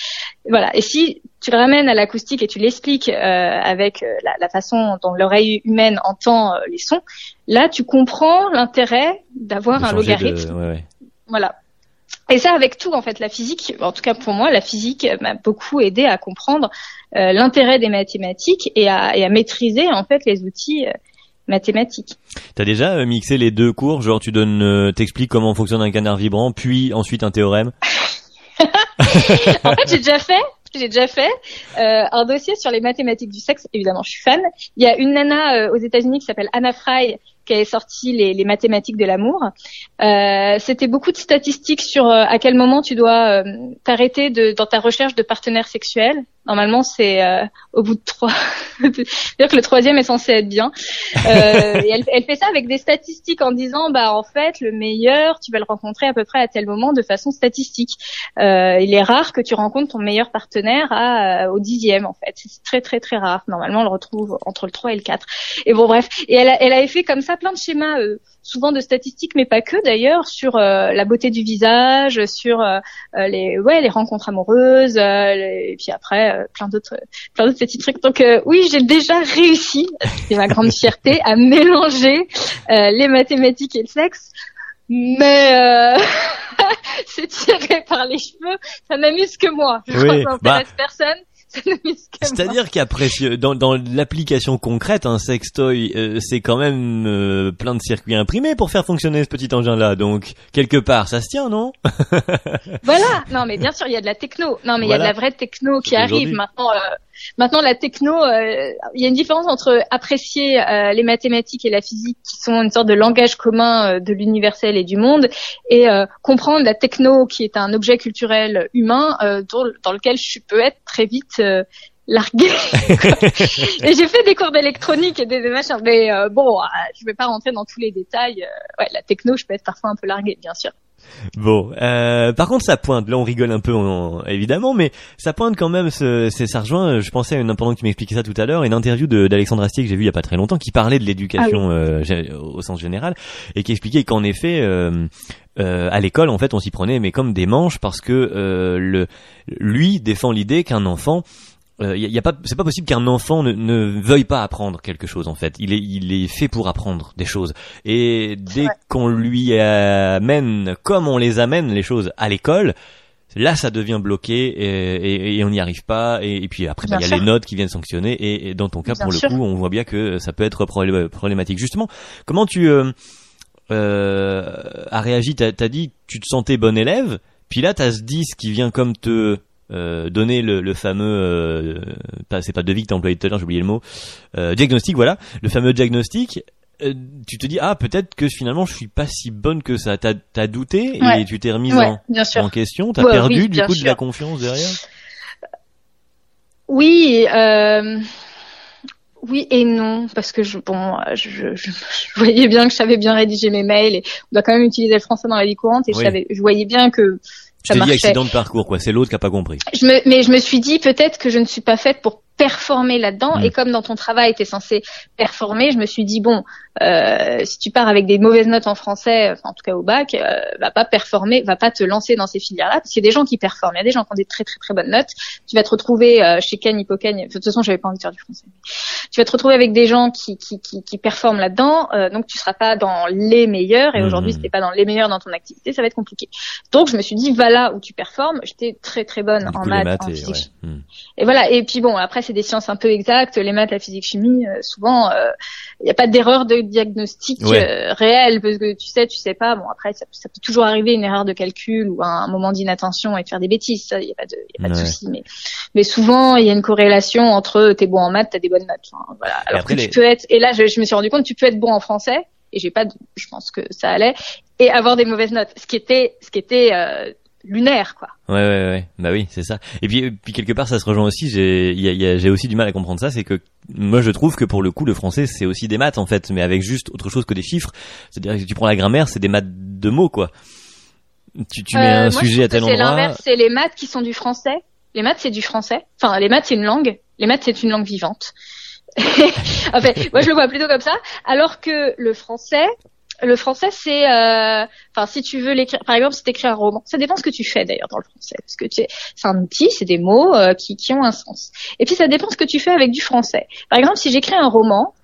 voilà. Et si tu le ramènes à l'acoustique et tu l'expliques avec la, la, façon dont l'oreille humaine entend les sons, là, tu comprends l'intérêt d'avoir un logarithme. Voilà. Et ça avec tout en fait, la physique, en tout cas pour moi, la physique m'a beaucoup aidé à comprendre euh, l'intérêt des mathématiques et à, et à, maîtriser en fait les outils euh, mathématiques. T'as déjà euh, mixé les deux cours, genre tu donnes, t'expliques comment fonctionne un canard vibrant, puis ensuite un théorème? en fait, j'ai déjà fait, j'ai déjà fait un dossier sur les mathématiques du sexe. Évidemment, je suis fan. Il y a une nana aux États-Unis qui s'appelle Anna Fry qui avait sorti les, les mathématiques de l'amour. Euh, C'était beaucoup de statistiques sur euh, à quel moment tu dois euh, t'arrêter dans ta recherche de partenaires sexuels. Normalement, c'est euh, au bout de trois. C'est-à-dire que le troisième est censé être bien. et elle, elle, fait ça avec des statistiques en disant, bah en fait, le meilleur, tu vas le rencontrer à peu près à tel moment de façon statistique. il est rare que tu rencontres ton meilleur partenaire à, au dixième, en fait. C'est très très très rare. Normalement, on le retrouve entre le 3 et le 4. Et bon, bref. Et elle, elle avait fait comme ça plein de schémas, euh, souvent de statistiques, mais pas que d'ailleurs, sur euh, la beauté du visage, sur euh, les ouais les rencontres amoureuses, et puis après plein d'autres plein d'autres petits trucs. Donc oui, j'ai déjà réussi, c'est ma grande fierté, à mélanger les mathématiques et le sexe. Mais c'est tiré par les cheveux, ça n'amuse que moi. Je crois que ça bah, personne. C'est-à-dire qu'après, dans, dans l'application concrète, un sextoy, euh, c'est quand même euh, plein de circuits imprimés pour faire fonctionner ce petit engin-là. Donc, quelque part, ça se tient, non? Voilà. Non, mais bien sûr, il y a de la techno. Non, mais il y a de la vraie techno qui arrive maintenant. Euh, Maintenant, la techno, euh, il y a une différence entre apprécier euh, les mathématiques et la physique, qui sont une sorte de langage commun euh, de l'universel et du monde, et comprendre la techno, qui est un objet culturel humain dans, dans, lequel je peux être très vite largué. et j'ai fait des cours d'électronique et des, machins, mais euh, bon, euh, je vais pas rentrer dans tous les détails. Euh, ouais, la techno, je peux être parfois un peu largué, bien sûr. Bon, euh, par contre, ça pointe. Là, on rigole un peu, évidemment, mais ça pointe quand même. C'est ça rejoint. Je pensais à une pendant que tu m'expliquais ça tout à l'heure, une interview d'Alexandre Astier que j'ai vu il y a pas très longtemps, qui parlait de l'éducation ah euh, au sens général et qui expliquait qu'en effet. Euh, euh, à l'école, en fait, on s'y prenait, mais comme des manches, parce que euh, le, lui défend l'idée qu'un enfant euh, y a, pas, c'est pas possible qu'un enfant ne, ne, veuille pas apprendre quelque chose en fait. Il est, il est fait pour apprendre des choses. Et dès qu'on lui amène, comme on les amène les choses à l'école, là ça devient bloqué et, et, on n'y arrive pas. Et, puis après, bah, il y a les notes qui viennent sanctionner. Et, dans ton cas, pour le coup, on voit bien que ça peut être problématique. Justement, comment tu euh, euh, as réagi? T'as as dit tu te sentais bon élève. Puis là, t'as ce 10 qui vient comme te euh, donner le, le fameux, euh, c'est pas devis que t'as employé tout à l'heure, j'ai oublié le mot, euh, diagnostic, voilà, le fameux diagnostic. Euh, tu te dis ah peut-être que finalement je suis pas si bonne que ça. T'as as douté et tu t'es remise en, en, question. T'as perdu du coup de la confiance derrière. Oui. Oui et non, parce que je, bon, je, je, je, voyais bien que je savais bien rédiger mes mails et on doit quand même utiliser le français dans la vie courante et je, savais, je voyais bien que dit accident de parcours, quoi. C'est l'autre qui a pas compris. Je me, mais je me suis dit peut-être que je ne suis pas faite pour performer là-dedans. Mm. Et comme dans ton travail, tu es censé performer, je me suis dit, bon, euh, si tu pars avec des mauvaises notes en français, enfin, en tout cas au bac, euh, va pas performer, va pas te lancer dans ces filières-là, parce qu'il y a des gens qui performent, il y a des gens qui ont des très très très bonnes notes. Tu vas te retrouver euh, chez Ken, Hippoken, de toute façon, j'avais pas envie de faire du français. Tu vas te retrouver avec des gens qui qui, qui, qui performent là-dedans, euh, donc tu seras pas dans les meilleurs. Et mm. aujourd'hui, si t'es pas dans les meilleurs dans ton activité, ça va être compliqué. Donc je me suis dit, va là où tu performes. J'étais très très bonne en maths, en physique. Mm. Et voilà. Et puis bon, après c'est des sciences un peu exactes, les maths, la physique, chimie. souvent, il n'y a pas d'erreur de diagnostic euh, réel parce que tu sais, tu sais pas. Bon après, ça, peut toujours arriver une erreur de calcul ou un, moment d'inattention et de faire des bêtises. Ça, il y a pas de, y a pas de souci. Mais mais souvent, il y a une corrélation entre t'es bon en maths, t'as des bonnes notes. voilà. Alors que tu peux être. Et là, je, je, me suis rendu compte, tu peux être bon en français et j'ai pas. Je pense que ça allait et avoir des mauvaises notes. Ce qui était, ce qui était euh, lunaire quoi. Ouais ouais ouais, bah oui, c'est ça. Et puis puis quelque part ça se rejoint aussi, j'ai j'ai aussi du mal à comprendre ça, c'est que moi je trouve que pour le coup le français c'est aussi des maths en fait, mais avec juste autre chose que des chiffres. C'est-à-dire que tu prends la grammaire, c'est des maths de mots quoi. Tu tu mets euh, un sujet à tel endroit. C'est l'inverse, c'est les maths qui sont du français. Les maths c'est du français. Enfin les maths c'est une langue. Les maths c'est une langue vivante. en fait, moi je le vois plutôt comme ça, alors que le français, le français, c'est, euh, enfin, si tu veux l'écrire, par exemple, si tu écris un roman, ça dépend ce que tu fais d'ailleurs dans le français, parce que c'est un outil, c'est des mots euh, qui, qui ont un sens. Et puis ça dépend ce que tu fais avec du français. Par exemple, si j'écris un roman,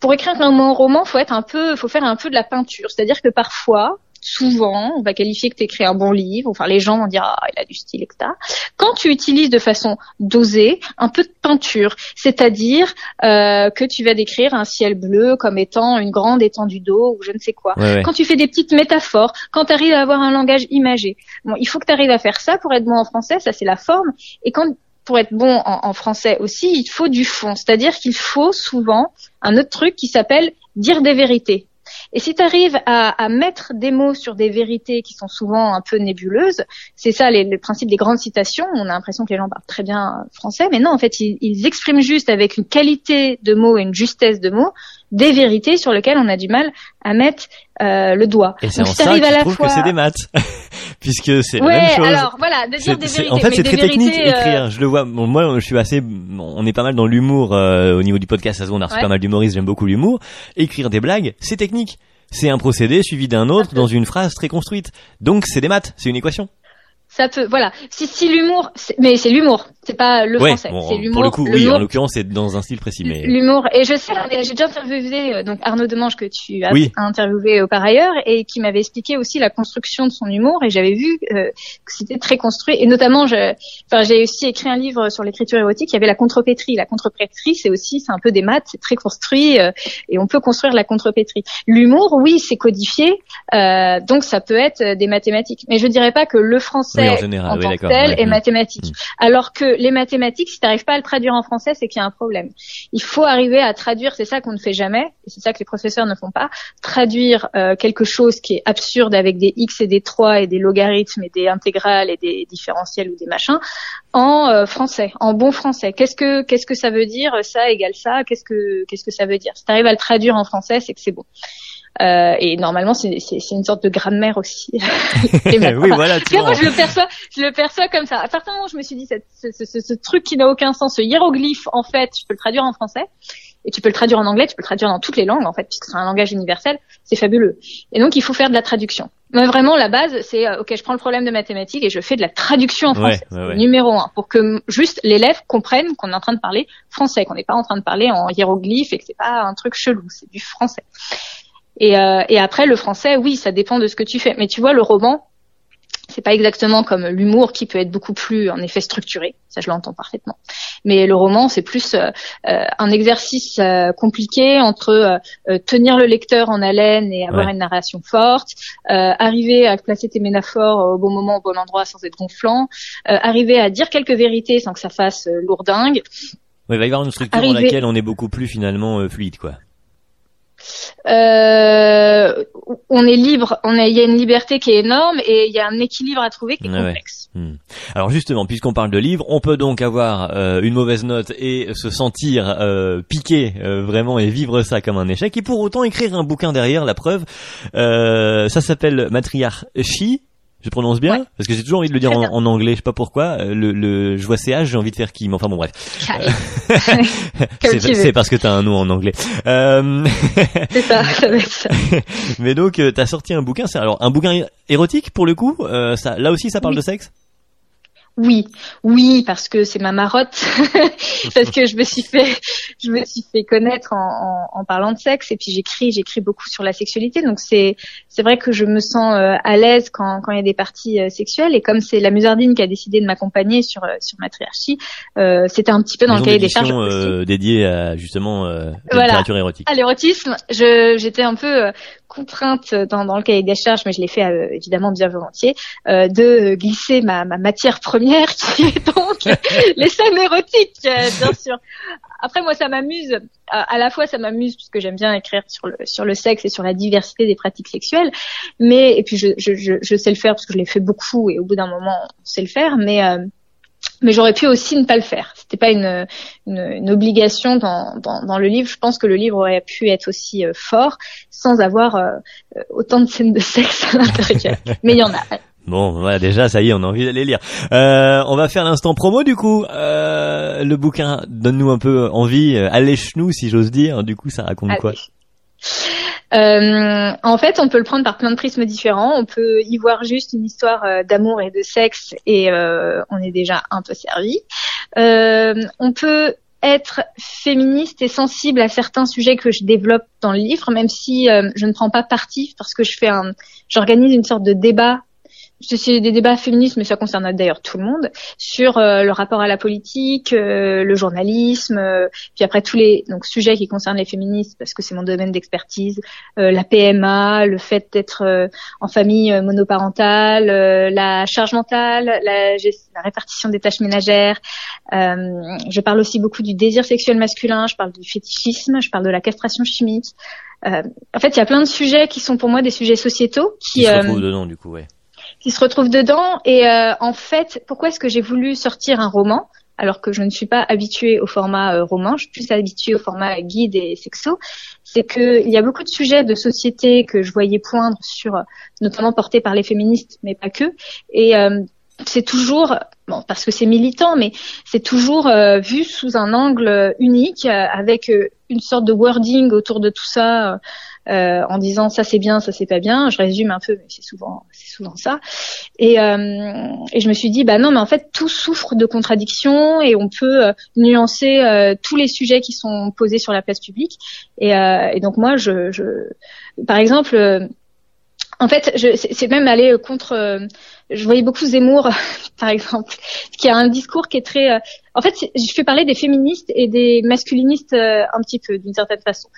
pour écrire un roman, faut être un peu, faut faire un peu de la peinture, c'est-à-dire que parfois, souvent, on va qualifier que tu écris un bon livre, enfin les gens vont dire ah il a du style etc. Quand tu utilises de façon dosée un peu de peinture, c'est-à-dire euh, que tu vas décrire un ciel bleu comme étant une grande étendue d'eau ou je ne sais quoi. Quand tu fais des petites métaphores, quand tu arrives à avoir un langage imagé, bon il faut que tu arrives à faire ça pour être bon en français, ça c'est la forme. Et quand pour être bon en, en français aussi, il faut du fond, c'est-à-dire qu'il faut souvent un autre truc qui s'appelle dire des vérités. Et si tu arrives à, mettre des mots sur des vérités qui sont souvent un peu nébuleuses, c'est ça le principe des grandes citations. On a l'impression que les gens parlent très bien français, mais non, en fait, ils, expriment juste avec une qualité de mots et une justesse de mots des vérités sur lesquelles on a du mal à mettre euh, le doigt. Et c'est en ça que tu trouves que c'est des maths, puisque c'est la même chose. alors voilà, de dire des vérités. En fait, c'est très technique euh, écrire. Je le vois. moi, je suis assez. on est pas mal dans l'humour euh, au niveau du podcast. Ça se voit, on a reçu pas mal d'humoristes. J'aime beaucoup l'humour. Écrire des blagues, c'est technique. C'est un procédé suivi d'un autre dans une phrase très construite. Donc c'est des maths, c'est une équation ça peut voilà. Si si l'humour mais c'est l'humour c'est pas le français c'est l'humour pour le coup oui en l'occurrence c'est dans un style précis mais l'humour et je sais j'ai déjà interviewé euh, donc Arnaud Demange que tu as interviewé par ailleurs et qui m'avait expliqué aussi la construction de son humour et j'avais vu euh, que c'était très construit et notamment je enfin j'ai aussi écrit un livre sur l'écriture érotique il y avait la contrepétrie. La contrepétrie c'est aussi c'est un peu des maths c'est très construit euh, et on peut construire la contrepétrie. L'humour oui c'est codifié donc ça peut être des mathématiques. Mais je dirais pas que le français français en, général, en tant que tel et mathématiques. Mm. Alors que les mathématiques, si tu n'arrives pas à le traduire en français, c'est qu'il y a un problème. Il faut arriver à traduire, c'est ça qu'on ne fait jamais, et c'est ça que les professeurs ne font pas, traduire euh, quelque chose qui est absurde avec des x et des 3 et des logarithmes et des intégrales et des différentiels ou des machins en euh, français, en bon français. Qu'est-ce que qu'est-ce que ça veut dire ça égale ça Qu'est-ce que qu'est-ce que ça veut dire? Si tu arrives à le traduire en français, c'est que c'est bon. Euh, et normalement, c'est une sorte de grammaire aussi. oui, voilà. moi, je le perçois, je le perçois comme ça. À partir du moment où je me suis dit, cette, ce, ce, ce, truc qui n'a aucun sens, ce hiéroglyphe, en fait, je peux le traduire en français. Et tu peux le traduire en anglais, tu peux le traduire dans toutes les langues, en fait, puisque c'est un langage universel. C'est fabuleux. Et donc, il faut faire de la traduction. Mais vraiment, la base, c'est, euh, ok, je prends le problème de mathématiques et je fais de la traduction en français. Numéro un. Pour que juste l'élève comprenne qu'on est en train de parler français, qu'on n'est pas en train de parler en hiéroglyphe et que c'est pas un truc chelou, c'est du français. Et, euh, et après, le français, oui, ça dépend de ce que tu fais. Mais tu vois, le roman, c'est pas exactement comme l'humour qui peut être beaucoup plus en effet structuré, ça je l'entends parfaitement. Mais le roman c'est plus euh, euh un exercice euh, compliqué entre euh, tenir le lecteur en haleine et avoir une narration forte, arriver à placer tes métaphores au bon moment au bon endroit sans être gonflant, arriver à dire quelques vérités sans que ça fasse lourdingue. il va y avoir une structure dans laquelle on est beaucoup plus finalement fluide quoi. Euh, on est libre, on il y a une liberté qui est énorme et il y a un équilibre à trouver qui est complexe. Hmm. Alors justement, puisqu'on parle de livre, on peut donc avoir euh, une mauvaise note et se sentir euh, piqué vraiment et vivre ça comme un échec et pour autant écrire un bouquin derrière, la preuve. ça s'appelle Matriarchie je prononce bien Parce que j'ai toujours envie de le dire en, anglais, je sais pas pourquoi. Euh, le, le je vois CH, j'ai envie de faire Kim. Enfin bon, bref. c'est parce que t'as un nom en anglais. Euh... c'est ça, ça va être ça. Mais donc, euh, t'as sorti un bouquin. C'est alors un bouquin érotique pour le coup. Euh, ça, là aussi, ça parle de sexe? Oui, oui, parce que c'est ma marotte, parce que je me suis fait, je me suis fait connaître en, en, en parlant de sexe. Et puis j'écris, j'écris beaucoup sur la sexualité, donc c'est, c'est vrai que je me sens euh, à l'aise quand, quand il y a des parties euh, sexuelles. Et comme c'est la Musardine qui a décidé de m'accompagner sur euh, sur Matriarchie, euh, c'était un petit peu dans le cahier des charges. Euh, dédié à justement la littérature érotique. À l'érotisme, je, j'étais un peu contrainte dans, dans le cahier des charges, mais je l'ai fait euh, évidemment bien volontiers, euh, de glisser ma, ma, matière première, qui est donc les scènes érotiques, euh, bien sûr. Après, moi, ça m'amuse. À, la fois, ça m'amuse puisque j'aime bien écrire sur le sur le sexe et sur la diversité des pratiques sexuelles. Mais et puis je, je, je, je sais le faire parce que je l'ai fait beaucoup et au bout d'un moment, on sait le faire. Mais mais j'aurais pu aussi ne pas le faire. C'était pas une, une, une obligation dans, dans, dans, le livre. Je pense que le livre aurait pu être aussi euh, fort sans avoir euh, autant de scènes de sexe à l'intérieur. Mais il y en a. Bon, voilà, déjà, ça y est, on a envie d'aller lire. Euh, on va faire l'instant promo du coup. le bouquin, donne-nous un peu envie, allèche-nous si j'ose dire. Du coup, ça raconte quoi? Euh, en fait, on peut le prendre par plein de prismes différents. On peut y voir juste une histoire euh, d'amour et de sexe et euh, on est déjà un peu servi. Euh, on peut être féministe et sensible à certains sujets que je développe dans le livre, même si je ne prends pas parti parce que je fais un, j'organise une sorte de débat c'est des débats féministes, mais ça concerne d'ailleurs tout le monde, sur euh, le rapport à la politique, euh, le journalisme, euh, puis après tous les donc sujets qui concernent les féministes, parce que c'est mon domaine d'expertise, la PMA, le fait d'être en famille monoparentale, la charge mentale, la, la, répartition des tâches ménagères. je parle aussi beaucoup du désir sexuel masculin, je parle du fétichisme, je parle de la castration chimique. en fait, il y a plein de sujets qui sont pour moi des sujets sociétaux qui, qui se retrouvent dedans du coup, ouais qui se retrouvent dedans. Et euh, en fait, pourquoi est-ce que j'ai voulu sortir un roman alors que je ne suis pas habituée au format euh, roman, je suis plus habituée au format guide et sexo, c'est qu'il y a beaucoup de sujets de société que je voyais poindre sur, notamment portés par les féministes, mais pas que. Et euh, c'est toujours, bon, parce que c'est militant, mais c'est toujours vu sous un angle unique, avec une sorte de wording autour de tout ça euh, en disant ça c'est bien, ça c'est pas bien. Je résume un peu, mais c'est souvent c'est souvent ça. Et, euh, et je me suis dit bah non, mais en fait tout souffre de contradictions et on peut euh, nuancer euh, tous les sujets qui sont posés sur la place publique. Et, et donc moi je, je par exemple En fait, c'est même aller contre je voyais beaucoup Zemmour, par exemple, qui a un discours qui est très. Euh, en fait, je fais parler des féministes et des masculinistes euh, un petit peu, d'une certaine façon.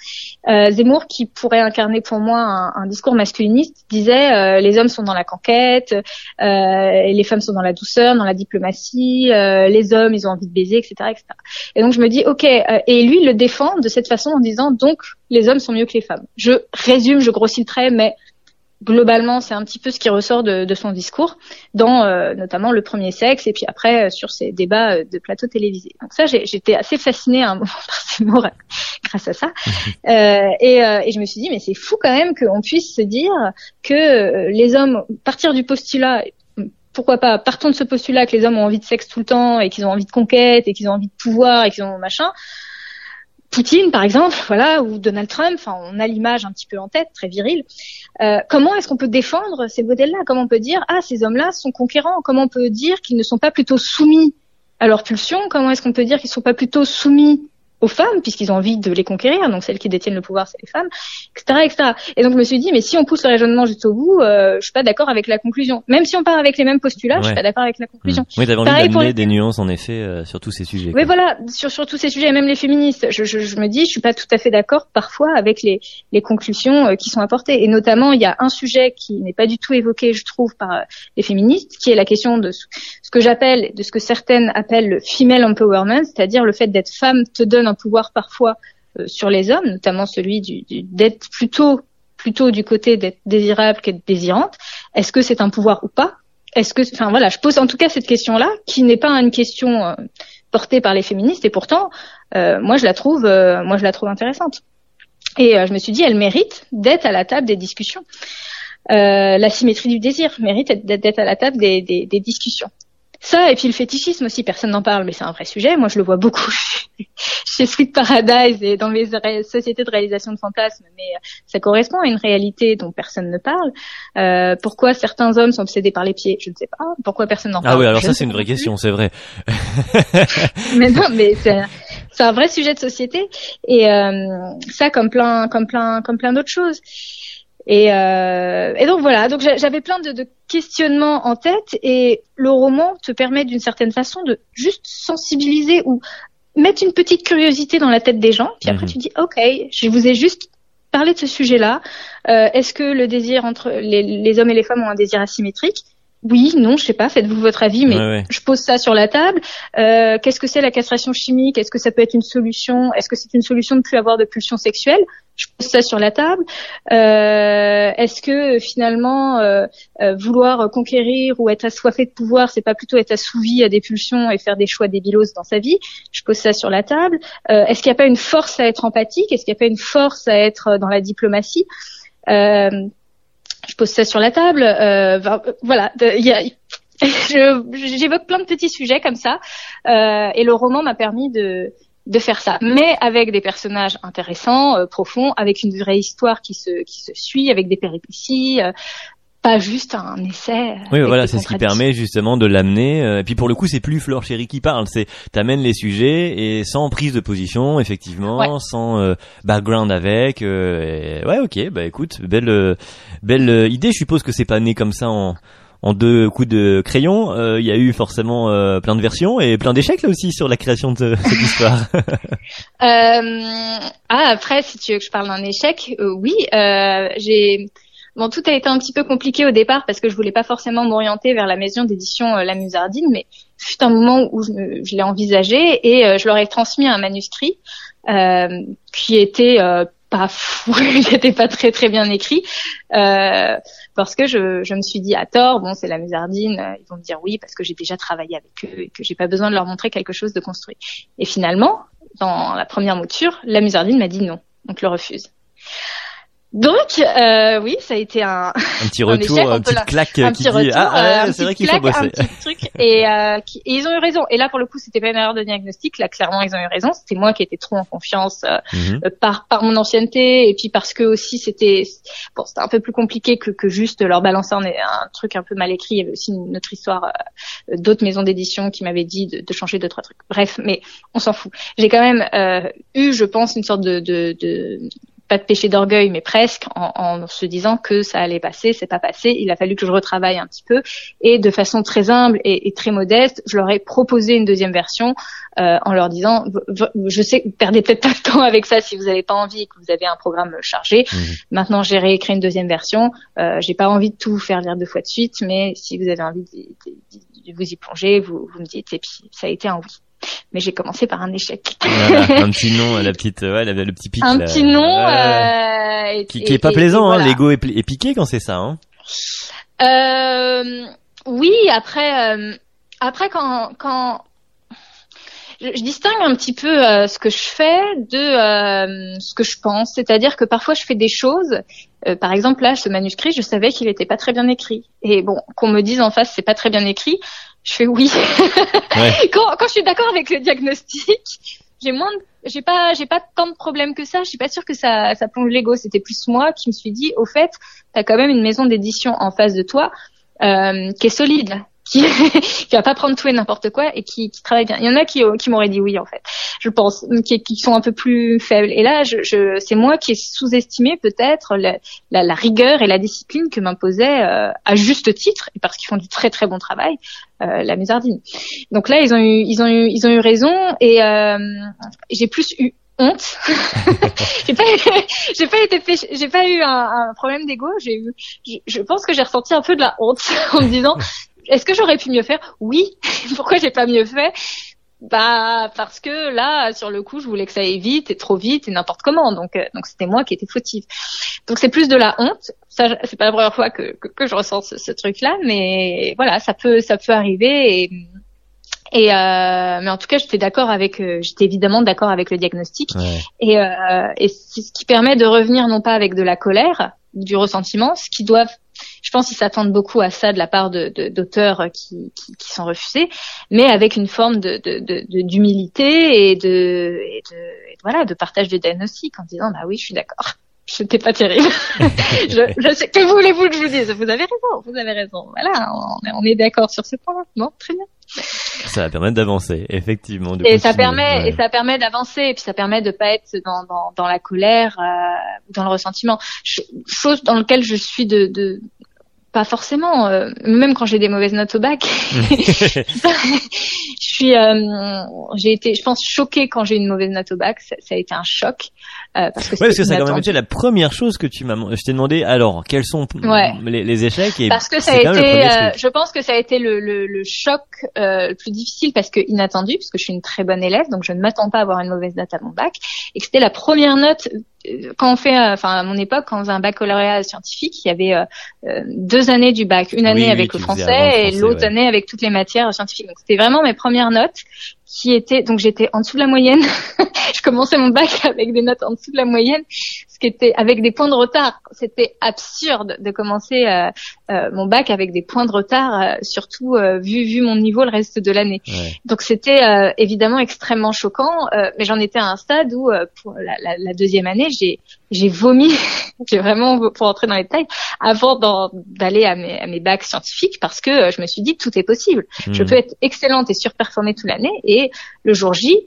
Euh, Zemmour, qui pourrait incarner pour moi un, un discours masculiniste, disait euh, les hommes sont dans la conquête, et les femmes sont dans la douceur, dans la diplomatie, les hommes ils ont envie de baiser, etc., etc. Et donc je me dis ok, et lui il le défend de cette façon en disant donc les hommes sont mieux que les femmes. Je résume, je grossis le trait, mais globalement, c'est un petit peu ce qui ressort de, de son discours, dans euh, notamment le premier sexe, et puis après euh, sur ces débats euh, de plateau télévisé. Donc ça, j'étais assez fascinée à un moment par ces mots grâce à ça, et, et, je me suis dit, mais c'est fou quand même qu'on puisse se dire que les hommes, partir du postulat, pourquoi pas, partons de ce postulat que les hommes ont envie de sexe tout le temps, et qu'ils ont envie de conquête, et qu'ils ont envie de pouvoir, et qu'ils ont machin, Poutine, par exemple, voilà, ou Donald Trump, enfin, on a l'image un petit peu en tête, très virile. Euh, comment est-ce qu'on peut défendre ces modèles-là? Comment on peut dire ah ces hommes-là sont conquérants? Comment on peut dire qu'ils ne sont pas plutôt soumis à leurs pulsions Comment est-ce qu'on peut dire qu'ils ne sont pas plutôt soumis aux femmes, puisqu'ils ont envie de les conquérir, donc celles qui détiennent le pouvoir, c'est les femmes, etc., etc. Et donc je me suis dit, mais si on pousse le raisonnement jusqu'au bout, euh, je suis pas d'accord avec la conclusion. Même si on part avec les mêmes postulats, je suis pas d'accord avec la conclusion. Mmh. Oui, t'avais envie d'amener des nuances, en effet, euh, sur tous ces sujets. Oui, voilà, sur, sur tous ces sujets, même les féministes. Je, je, je me dis, je suis pas tout à fait d'accord parfois avec les, les conclusions euh, qui sont apportées. Et notamment, il y a un sujet qui n'est pas du tout évoqué, je trouve, par euh, les féministes, qui est la question de que j'appelle, de ce que certaines appellent le female empowerment, c'est-à-dire le fait d'être femme te donne un pouvoir parfois euh, sur les hommes, notamment celui du, d'être plutôt plutôt du côté d'être désirable qu'être désirante. Est-ce que c'est un pouvoir ou pas? Est-ce que, enfin voilà, je pose en tout cas cette question-là, qui n'est pas une question euh, portée par les féministes, et pourtant, euh, moi je la trouve, moi je la trouve intéressante. Et je me suis dit, elle mérite d'être à la table des discussions. la symétrie du désir mérite d'être à la table des, des, des discussions. Ça, et puis le fétichisme aussi, personne n'en parle, mais c'est un vrai sujet. Moi, je le vois beaucoup chez Sweet Paradise et dans les sociétés de réalisation de fantasmes, mais euh, ça correspond à une réalité dont personne ne parle. Euh, pourquoi certains hommes sont obsédés par les pieds? Je ne sais pas. Pourquoi personne n'en parle Ah oui, alors ça, c'est une vraie question, c'est vrai. mais non, mais c'est c'est un vrai sujet de société et euh, ça comme plein comme plein comme plein d'autres choses et, euh, et, donc voilà, donc j'avais plein de, de, questionnements en tête et le roman te permet d'une certaine façon de juste sensibiliser ou mettre une petite curiosité dans la tête des gens. Puis après mhm. tu dis ok, je vous ai juste parlé de ce sujet-là. Euh, Est-ce que le désir entre les, les, hommes et les femmes ont un désir asymétrique? Oui, non, je sais pas, faites-vous votre avis, mais je pose ça sur la table. Euh, Qu'est-ce que c'est la castration chimique? Est-ce que ça peut être une solution? Est-ce que c'est une solution de plus avoir de pulsions sexuelles? Je pose ça sur la table. Euh, Est-ce que finalement euh, vouloir conquérir ou être assoiffé de pouvoir, c'est pas plutôt être assouvi à des pulsions et faire des choix débilos dans sa vie? Je pose ça sur la table. Euh, est-ce qu'il n'y a pas une force à être empathique? Est-ce qu'il n'y a pas une force à être dans la diplomatie? Euh, je pose ça sur la table. Euh, voilà, j'évoque plein de petits sujets comme ça, euh, et le roman m'a permis de de faire ça, mais avec des personnages intéressants, euh, profonds, avec une vraie histoire qui se qui se suit, avec des péripéties, euh, pas juste un essai. Oui, voilà, c'est ce qui permet justement de l'amener. Euh, et puis pour le coup, c'est plus Flore Chéri qui parle. C'est t'amènes les sujets et sans prise de position, effectivement, sans euh, background avec. Euh, ouais, ok. Bah écoute, belle belle idée. Je suppose que c'est pas né comme ça en en deux coups de crayon. Il y a eu forcément plein de versions et plein d'échecs là aussi sur la création de cette histoire. ah après, si tu veux que je parle d'un échec, oui, j'ai Bon, tout a été un petit peu compliqué au départ parce que je voulais pas forcément m'orienter vers la maison d'édition euh, La Musardine, mais fut un moment où je, l'ai envisagé et euh, je leur ai transmis un manuscrit euh, qui était pas fou, il n'était pas très très bien écrit parce que je, je, me suis dit à tort, bon c'est La Musardine, ils vont me dire oui parce que j'ai déjà travaillé avec eux et que j'ai pas besoin de leur montrer quelque chose de construit. Et finalement, dans la première mouture, La Musardine m'a dit non, donc le refuse. Donc euh, oui, ça a été un, un petit retour, un une petite claque un qui dit ah, ah c'est vrai qu'il faut bosser. Un petit truc et, euh, et, ils ont eu raison. Et là pour le coup, c'était pas une erreur de diagnostic. Là clairement, ils ont eu raison. C'était moi qui étais trop en confiance euh, mhm. euh, par par mon ancienneté et puis parce que aussi c'était bon, c'était un peu plus compliqué que que juste leur balancer un, un truc un peu mal écrit. Il y avait aussi une autre histoire euh, d'autres maisons d'édition qui m'avaient dit de, de, changer deux trois trucs. Bref, mais on s'en fout. J'ai quand même eu, je pense, une sorte de, de, de pas de péché d'orgueil, mais presque, en, se disant que ça allait passer, c'est pas passé. Il a fallu que je retravaille un petit peu et de façon très humble et, très modeste, je leur ai proposé une deuxième version euh, en leur disant, je sais, perdez peut-être pas de temps avec ça si vous n'avez pas envie, que vous avez un programme chargé. Mmh. Maintenant, j'ai réécrit une deuxième version. Euh, j'ai pas envie de tout vous faire lire deux fois de suite, mais si vous avez envie de, vous y plonger, vous, vous me dites. Et puis, ça a été un oui mais j'ai commencé par un échec. un petit nom, la petite, ouais, le petit pic. Un petit nom euh, qui, qui est pas plaisant. hein, L'ego est, est, piqué quand c'est ça. Hein. Euh, oui, après, euh, après quand quand je, je, distingue un petit peu euh, ce que je fais de euh, ce que je pense. C'est-à-dire que parfois je fais des choses. Euh, par exemple, là, ce manuscrit, je savais qu'il n'était pas très bien écrit. Et bon, qu'on me dise en face, c'est pas très bien écrit je fais oui. quand, quand je suis d'accord avec le diagnostic, j'ai moins, j'ai pas, j'ai pas tant de problèmes que ça. Je suis pas sûre que ça, ça plonge l'ego. C'était plus moi qui me suis dit, au fait, t'as quand même une maison d'édition en face de toi euh, qui est solide qui, qui va pas prendre tout et n'importe quoi et qui, qui travaille bien. Il y en a qui, qui m'auraient dit oui en fait, je pense, qui, qui sont un peu plus faibles. Et là, je, je c'est moi qui ai sous-estimé peut-être la, la, rigueur et la discipline que m'imposait euh, à juste titre, et parce qu'ils font du très très bon travail, euh, la Musardine. Donc là, ils ont eu, ils ont eu, ils ont eu raison et euh, j'ai plus eu honte. j'ai pas, j'ai pas j'ai pas eu un, un problème d'ego. J'ai eu, je, je pense que j'ai ressenti un peu de la honte en me disant est-ce que j'aurais pu mieux faire? Oui. Pourquoi j'ai pas mieux fait? Bah parce que là sur le coup je voulais que ça aille vite et trop vite et n'importe comment. Donc euh, donc c'était moi qui étais fautive. Donc c'est plus de la honte. Ça c'est pas la première fois que que, je ressens ce, truc là mais voilà ça peut ça peut arriver et et euh, mais en tout cas j'étais d'accord avec euh, j'étais évidemment d'accord avec le diagnostic. Et euh, et c'est ce qui permet de revenir non pas avec de la colère du ressentiment ce qui doivent je pense qu'ils s'attendent beaucoup à ça de la part d'auteurs qui, sont refusés, mais avec une forme d'humilité et de, et de voilà de partage de diagnostic en disant bah oui je suis d'accord c'était pas terrible. je, je sais, que voulez-vous que je vous dise? Vous avez raison, vous avez raison. Voilà, on est, d'accord sur ce point. Bon, très bien. Ça va permettre d'avancer, effectivement. et ça permet, et ça permet d'avancer, et puis ça permet de pas être dans, dans, dans la colère, euh, dans le ressentiment. chose dans lequel je suis de, de pas forcément. Euh, même quand j'ai des mauvaises notes au bac, je suis, euh, j'ai été, je pense, choquée quand j'ai une mauvaise note au bac. Ça, ça a été un choc euh, parce que, ouais, parce que ça a quand même été la première chose que tu m'as. Je t'ai demandé. Alors, quels sont les, les, échecs et Parce que ça a été, euh, je pense que ça a été le, le, le choc le plus difficile parce que inattendu, parce que je suis une très bonne élève, donc je ne m'attends pas à avoir une mauvaise note à mon bac, et que c'était la première note quand on fait, euh, enfin à mon époque, quand on faisait un baccalauréat scientifique, il y avait euh, euh, deux années du bac, une année avec le français, et l'autre année avec toutes les matières scientifiques. Donc c'était vraiment mes premières notes qui étaient, donc j'étais en dessous de la moyenne. je commençais mon bac avec des notes en dessous de la moyenne, ce qui était avec des points de retard. C'était absurde de commencer mon bac avec des points de retard, surtout vu vu mon niveau le reste de l'année. Donc c'était évidemment extrêmement choquant, mais j'en étais à un stade où pour la, la, la deuxième année j'ai j'ai vomi, j'ai vraiment pour entrer dans les détails avant d'aller à mes, à mes bacs scientifiques parce que euh, je me suis dit tout est possible. Je hmm. peux être excellente et surperformer toute l'année et le jour J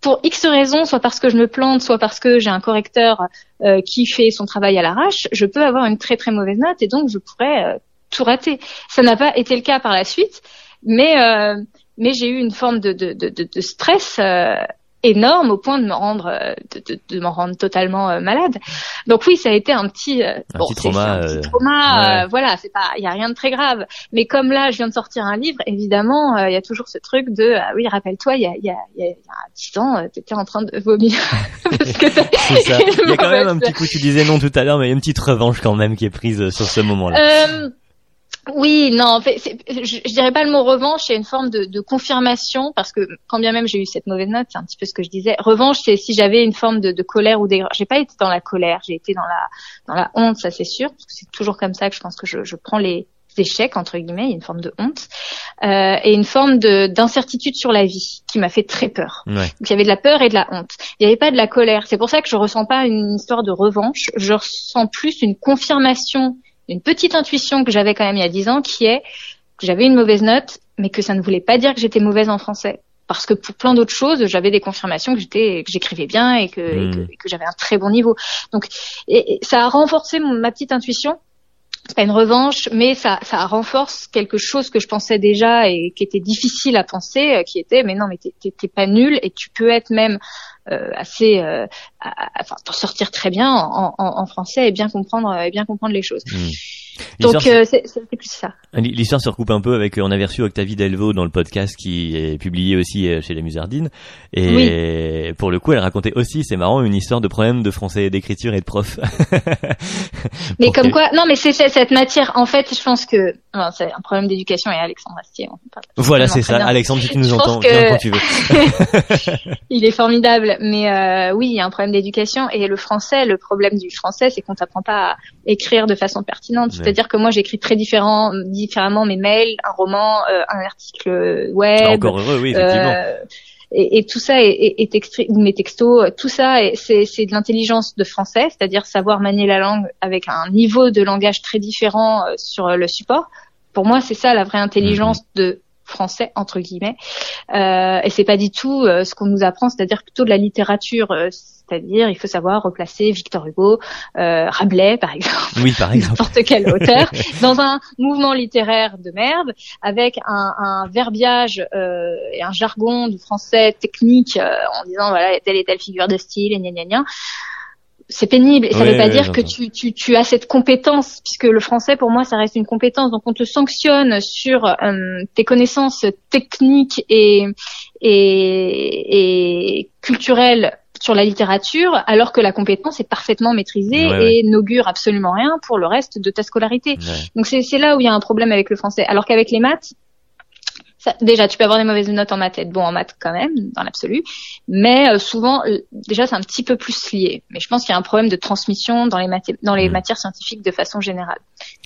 pour X raisons, soit parce que je me plante, soit parce que j'ai un correcteur euh, qui fait son travail à l'arrache, je peux avoir une très très mauvaise note et donc je pourrais euh, tout rater. Ça n'a pas été le cas par la suite, mais mais j'ai eu une forme de, de, de, de stress énorme au point de me rendre euh, de, de, m'en rendre totalement euh, malade. Donc oui, ça a été un petit, euh, un petit trauma. Un petit trauma voilà, c'est pas, il y a rien de très grave. Mais comme là, je viens de sortir un livre, évidemment, il y a toujours ce truc de, ah oui, rappelle-toi, il y a, il y a, il y a dix ans, t'étais en train de vomir. Parce que ça. Il y a quand même un petit coup, tu disais non tout à l'heure, mais il y a une petite revanche quand même qui est prise sur ce moment-là. Oui, non, en fait, je, je, dirais pas le mot revanche, a une forme de, de confirmation parce que quand bien même j'ai eu cette mauvaise note, c'est un petit peu ce que je disais. Revanche, c'est si j'avais une forme de, de colère ou d'aigreur. J'ai pas été dans la colère, j'ai été dans la dans la honte, ça c'est sûr, parce que c'est toujours comme ça que je pense que je, je prends les échecs entre guillemets, il y a une forme de honte euh, et une forme de d'incertitude sur la vie qui m'a fait très peur. Ouais. Donc il y avait de la peur et de la honte. Il n'y avait pas de la colère. C'est pour ça que je ressens pas une histoire de revanche. Je ressens plus une confirmation une petite intuition que j'avais quand même il y a dix ans qui est que j'avais une mauvaise note, mais que ça ne voulait pas dire que j'étais mauvaise en français. parce que pour plein d'autres choses, j'avais des confirmations que j'étais, que j'écrivais bien et que, hmm. que, j'avais un très bon niveau. Donc, et, ça a renforcé ma petite intuition. C'est pas une revanche, mais ça, ça renforce quelque chose que je pensais déjà et qui était difficile à penser, euh, qui était, mais non, mais t'es pas nul et tu peux être même euh, assez, euh, enfin, sortir très bien en, en, en, français et bien comprendre, et bien comprendre les choses. Hmm. Donc euh, c'est plus ça. L'histoire se recoupe un peu avec, on avait reçu Octavie Delvaux dans le podcast qui est publié aussi euh, chez les Musardines. Et pour le coup, elle racontait aussi, c'est marrant, une histoire de problème de français d'écriture et de prof. mais comme quoi, non mais c'est cette matière, en fait, je pense que c'est un problème d'éducation et Alexandre Astier. Voilà, c'est ça. Alexandre, si tu nous entends, viens quand tu veux. il est formidable, mais euh, oui, il y a un problème d'éducation et le français, le problème du français, c'est qu'on t'apprend pas à écrire de façon pertinente. C'est-à-dire que moi, j'écris très différent, différemment mes mails, un roman, euh, un article web. Encore heureux, oui, effectivement. Euh, et, et, tout ça est, est, est mes textos, tout ça, c'est de l'intelligence de français, c'est-à-dire savoir manier la langue avec un niveau de langage très différent euh, sur le support. Pour moi, c'est ça la vraie intelligence mhm. de français entre guillemets. Euh, et c'est pas du tout euh, ce qu'on nous apprend, c'est-à-dire plutôt de la littérature. Euh, c'est-à-dire, il faut savoir replacer Victor Hugo, euh, Rabelais, par exemple, oui, par exemple, n'importe quel auteur, dans un mouvement littéraire de merde, avec un, un verbiage et un jargon du français technique, en disant voilà telle et telle figure de style, et gna gna gna c'est pénible. Et ça ne veut pas dire que tu, tu, tu, as cette compétence puisque le français pour moi ça reste une compétence. Donc on te sanctionne sur euh, tes connaissances techniques et, et, et culturelles sur la littérature alors que la compétence est parfaitement maîtrisée et n'augure absolument rien pour le reste de ta scolarité. Donc c'est là où il y a un problème avec le français. Alors qu'avec les maths déjà, tu peux avoir des mauvaises notes en maths, être bon en maths quand même, dans l'absolu. Mais euh, souvent, euh, déjà, c'est un petit peu plus lié. Mais je pense qu'il y a un problème de transmission dans les, dans les mm. matières scientifiques de façon générale.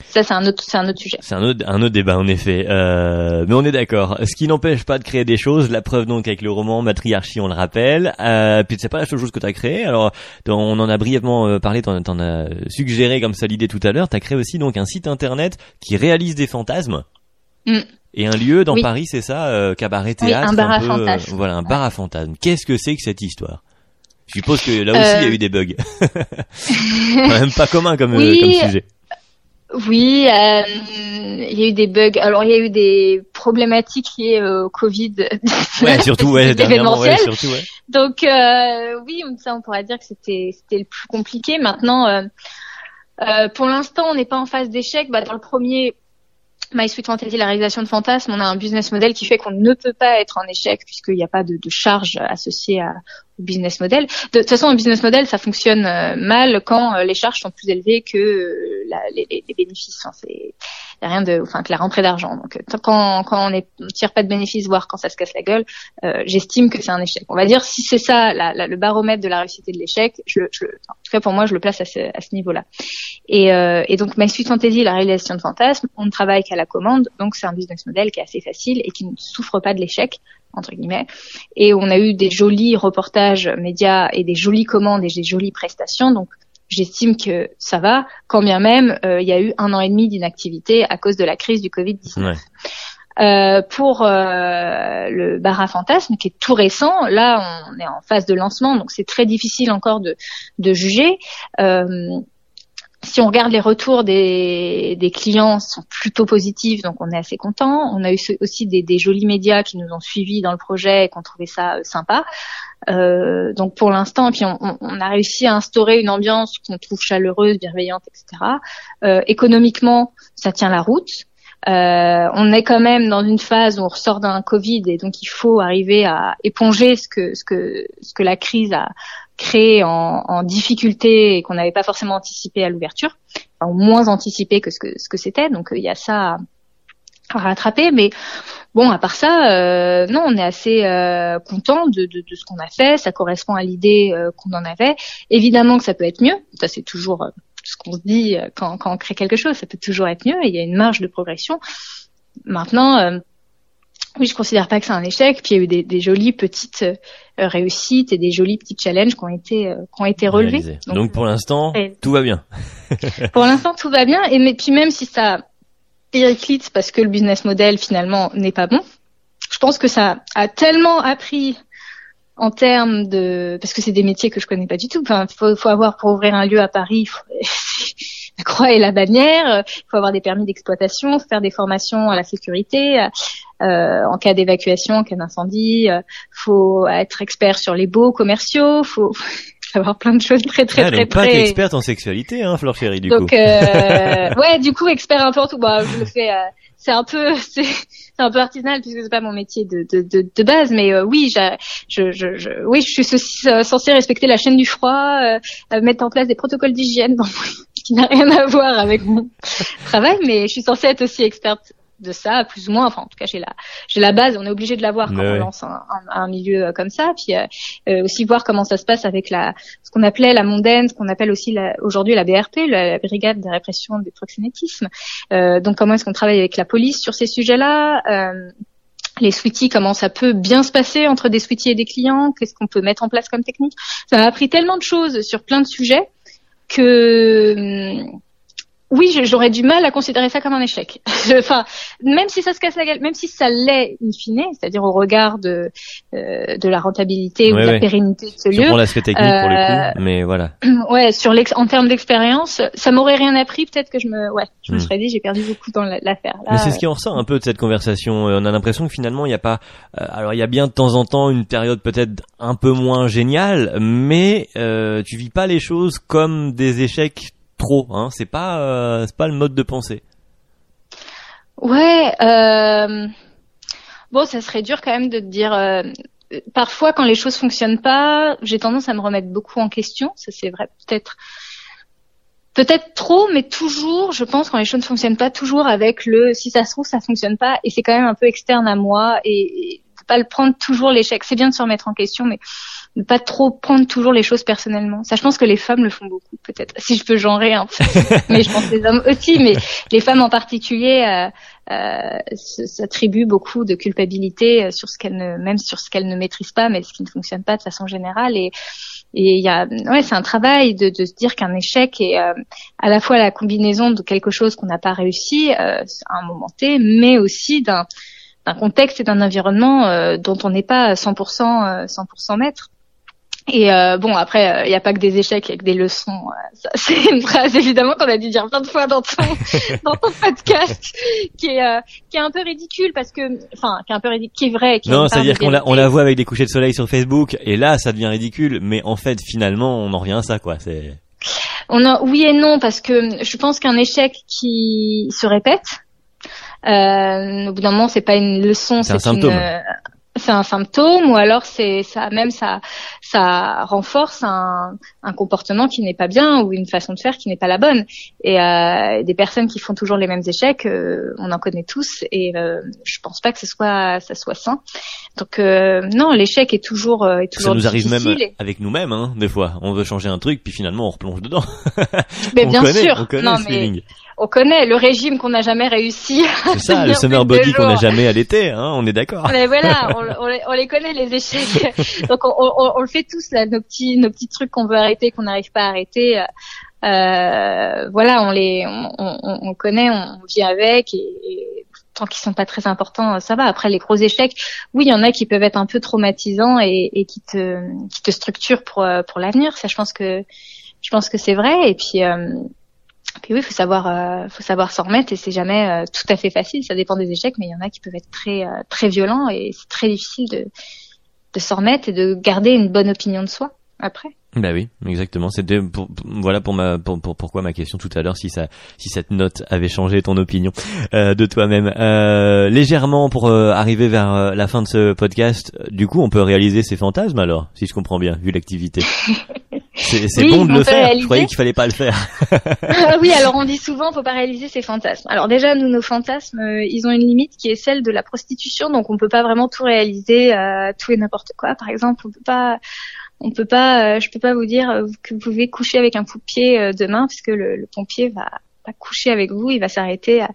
Ça, c'est un autre, c'est un autre sujet. C'est un autre, un autre débat en effet. Euh, mais on est d'accord. Ce qui n'empêche pas de créer des choses. La preuve donc avec le roman Matriarchie, on le rappelle. Euh, puis c'est pas la seule chose que tu as créé. Alors, on en a brièvement euh, parlé. T'en, en as suggéré comme ça l'idée tout à l'heure. Tu as créé aussi donc un site internet qui réalise des fantasmes. Mm. Et un lieu dans Paris, c'est ça, euh, cabaret théâtre, un bar à euh, voilà, un bar à fantasmes. Qu'est-ce que c'est que cette histoire? Je suppose que là aussi il y a eu des bugs. Quand même pas commun comme, euh, comme sujet. Oui, il y a eu des bugs. Alors il y a eu des problématiques liées au Covid. Ouais, surtout ouais, dernièrement, ouais, surtout ouais. Donc oui, ça on pourrait dire que c'était c'était le plus compliqué. Maintenant, pour l'instant, on n'est pas en phase d'échec. Bah, dans le premier My Sweet Fantasy, la réalisation de fantasmes, on a un business model qui fait qu'on ne peut pas être en échec puisqu'il n'y a pas de, de charge associée à, au business model. De, toute façon, un business model, ça fonctionne euh, mal quand euh, les charges sont plus élevées que euh, la, les, les, bénéfices. C'est y a rien de, enfin, que la rentrée d'argent. Donc, quand, quand on ne tire pas de bénéfices, voire quand ça se casse la gueule, euh, j'estime que c'est un échec. On va dire si c'est ça la, la, le baromètre de la réussite et de l'échec, je, je, en tout cas pour moi, je le place à ce, à ce niveau-là. Et, euh, et, donc, My Sweet Fantasy, la réalisation de fantasmes, on ne travaille qu'à la commande, donc c'est un business model qui est assez facile et qui ne souffre pas de l'échec entre guillemets. Et on a eu des jolis reportages médias et des jolies commandes et des jolies prestations. Donc j'estime que ça va, quand bien même euh, il y a eu un an et demi d'inactivité à cause de la crise du Covid-19. Euh, pour euh, le bar à fantasme qui est tout récent, là on est en phase de lancement, donc c'est très difficile encore de, de juger. Si on regarde les retours des, des, clients sont plutôt positifs, donc on est assez content. On a eu aussi des, des, jolis médias qui nous ont suivis dans le projet et qui ont trouvé ça euh, sympa. Euh, donc pour l'instant, puis on, on, a réussi à instaurer une ambiance qu'on trouve chaleureuse, bienveillante, etc. Euh, économiquement, ça tient la route. Euh, on est quand même dans une phase où on ressort d'un Covid et donc il faut arriver à éponger ce que ce que ce que la crise a créé en, en difficulté et qu'on n'avait pas forcément anticipé à l'ouverture, enfin, moins anticipé que ce que ce que c'était. Donc il y a ça à rattraper, mais bon, à part ça, euh, non, on est assez euh, content de, de, de, ce qu'on a fait. Ça correspond à l'idée euh, qu'on en avait. Évidemment que ça peut être mieux. Ça, c'est toujours euh, ce qu'on se dit euh, quand, quand, on crée quelque chose. Ça peut toujours être mieux. il y a une marge de progression. Maintenant, oui, je considère pas que c'est un échec. Puis il y a eu des, des jolies petites réussites et des jolis petits challenges qui ont été qui ont été relevés. Donc, pour l'instant, tout va bien. pour l'instant, tout va bien. Et mais puis même si ça périclite parce que le business model finalement n'est pas bon. je pense que ça a tellement appris en termes de parce que c'est des métiers que je connais pas du tout. Enfin, faut, faut avoir pour ouvrir un lieu à Paris. Faut... la croix et la bannière. Il faut avoir des permis d'exploitation, faire des formations à la sécurité euh, en cas d'évacuation, en cas d'incendie. Il faut être expert sur les baux commerciaux. Faut avoir plein de choses très très ah, très pas experte en sexualité, hein, Fleur Chérie, du donc, coup. Euh, ouais, du coup, expert un peu en tout. Bah, je le fais. Euh, c'est un peu, c'est un peu artisanal puisque c'est pas mon métier de, de, de, base, mais euh, oui, je, je, je, oui, je suis euh, censée respecter la chaîne du froid, euh, mettre en place des protocoles d'hygiène, qui n'a rien à voir avec mon travail, mais je suis censée être aussi experte de ça, plus ou moins. Enfin, en tout cas, j'ai la, j'ai la base. On est obligé de l'avoir quand on lance un, un, milieu comme ça. Puis euh, aussi voir comment ça se passe avec la, ce qu'on appelait la mondaine, ce qu'on appelle aussi aujourd'hui la BRP, la, Brigade de répression du proxénétisme. Euh, donc, comment est-ce qu'on travaille avec la police sur ces sujets-là euh, les sweeties, comment ça peut bien se passer entre des sweeties et des clients, qu'est-ce qu'on peut mettre en place comme technique. Ça m'a appris tellement de choses sur plein de sujets que oui, j'aurais du mal à considérer ça comme un échec. enfin, même si ça se casse la gueule, même si ça l'est in fine, c'est-à-dire au regard de euh, de la rentabilité ou de la pérennité de ce lieu. Pour l'aspect technique pour le coup, euh, mais voilà. Ouais, sur l'ex en termes d'expérience, ça m'aurait rien appris. Peut-être que je me, ouais, je me hmm. serais dit j'ai perdu beaucoup dans l'affaire. Mais c'est ce qui en ressort un peu de cette conversation. Euh, on a l'impression que finalement il n'y a pas. alors il y a bien de temps en temps une période peut-être un peu moins géniale, mais euh, tu vis pas les choses comme des échecs Hein. C'est pas, euh, c'est pas le mode de pensée. Ouais. Euh... Bon, ça serait dur quand même de te dire. Euh, parfois, quand les choses fonctionnent pas, j'ai tendance à me remettre beaucoup en question. Ça, c'est vrai. Peut-être. Peut-être trop, mais toujours, je pense, quand les choses ne fonctionnent pas, toujours avec le si ça se trouve, ça fonctionne pas, et c'est quand même un peu externe à moi, et, et pas le prendre toujours l'échec. C'est bien de se remettre en question, mais ne pas trop prendre toujours les choses personnellement. Ça, je pense que les femmes le font beaucoup, peut-être. Si je peux genrer peu, mais je pense que les hommes aussi, mais les femmes en particulier euh, euh, s'attribuent beaucoup de culpabilité euh, sur ce qu'elles ne, même sur ce qu'elles ne maîtrisent pas, mais ce qui ne fonctionne pas de façon générale. Et et il y a, ouais, c'est un travail de, de se dire qu'un échec est euh, à la fois la combinaison de quelque chose qu'on n'a pas réussi euh, à un moment T, mais aussi d'un d'un contexte et d'un environnement euh, dont on n'est pas 100% 100% maître. Et euh, bon, après, il euh, n'y a pas que des échecs, il y a que des leçons. Euh, c'est une phrase évidemment qu'on a dû dire plein de fois dans ton dans ton podcast, qui est euh, qui est un peu ridicule parce que, enfin, qui est un peu ridicule, qui est vrai. Qui non, c'est-à-dire qu'on la on la voit avec des couchers de soleil sur Facebook, et là, ça devient ridicule. Mais en fait, finalement, on en revient à ça, quoi. C'est on a oui et non parce que je pense qu'un échec qui se répète, euh, au bout d'un moment, c'est pas une leçon, c'est un symptôme c'est un symptôme ou alors c'est ça même ça ça renforce un, un comportement qui n'est pas bien ou une façon de faire qui n'est pas la bonne. Et euh, des personnes qui font toujours les mêmes échecs euh, on en connaît tous et euh, je pense pas que ce soit ça soit sain. Donc euh, non l'échec est toujours euh, est toujours ça nous arrive même avec nous-mêmes hein, des fois. On veut changer un truc puis finalement on replonge dedans. Mais bien sûr. on connaît non, mais on connaît le régime qu'on n'a jamais réussi. C'est ça, le summer body qu'on n'a jamais à l'été, hein, on est d'accord. Mais voilà, on, les connaît les échecs. Donc on, le fait tous là, nos petits nos petits trucs qu'on veut arrêter, qu'on n'arrive pas à arrêter. Euh, voilà, on les on, connaît, on vit avec et, tant qu'ils sont pas très importants, ça va. Après les gros échecs, oui, il y en a qui peuvent être un peu traumatisants et, et qui te qui te structurent pour pour l'avenir. Ça, je pense que je pense que c'est vrai. Et puis euh, puis oui, faut savoir, euh, faut savoir s'en remettre et c'est jamais euh, tout à fait facile. Ça dépend des échecs, mais il y en a qui peuvent être très, euh, très violents et c'est très difficile de, de s'en remettre et de garder une bonne opinion de soi après. Bah oui, exactement. C'était pour, voilà pour ma pour, pour, pourquoi ma question tout à l'heure si ça si cette note avait changé ton opinion euh, de toi-même euh, légèrement pour arriver vers la fin de ce podcast. Du coup, on peut réaliser ses fantasmes alors, si je comprends bien, vu l'activité. C'est bon de le faire. Je croyais qu'il fallait pas le faire. Ah oui, alors on dit souvent, faut pas réaliser ses fantasmes. Alors déjà, nous, nos fantasmes, euh, ils ont une limite qui est celle de la prostitution, donc on peut pas vraiment tout réaliser, euh, tout et n'importe quoi. Par exemple, on peut pas, on peut pas, euh, je peux pas vous dire que vous pouvez coucher avec un pompier demain, puisque le, le pompier va, va coucher avec vous, il va s'arrêter à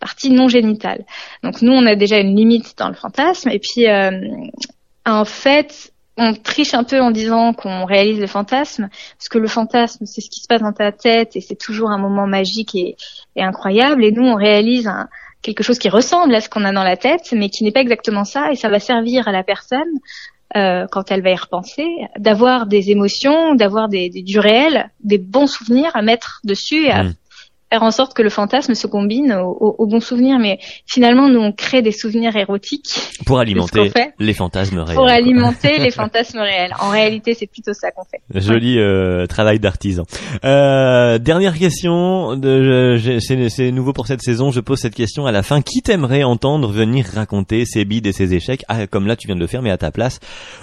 partie non génitale. Donc nous, on a déjà une limite dans le fantasme, et puis en fait on triche un peu en disant qu'on réalise le fantasme, parce que le fantasme, c'est ce qui se passe dans ta tête et c'est toujours un moment magique et, incroyable. Et nous, on réalise quelque chose qui ressemble à ce qu'on a dans la tête, mais qui n'est pas exactement ça, et ça va servir à la personne euh, quand elle va y repenser, d'avoir des émotions, d'avoir des, du réel, des bons souvenirs à mettre dessus et à, mmh faire en sorte que le fantasme se combine au, au, bon souvenir. Mais finalement, nous, on crée des souvenirs érotiques. Pour alimenter les fantasmes réels. Pour alimenter les fantasmes réels. En réalité, c'est plutôt ça qu'on fait. Joli euh, travail d'artisan. Euh, dernière question, de, c'est nouveau pour cette saison, je pose cette question à la fin. Qui t'aimerait entendre venir raconter ses bides et ses échecs, ah, comme là tu viens de le faire, mais à ta place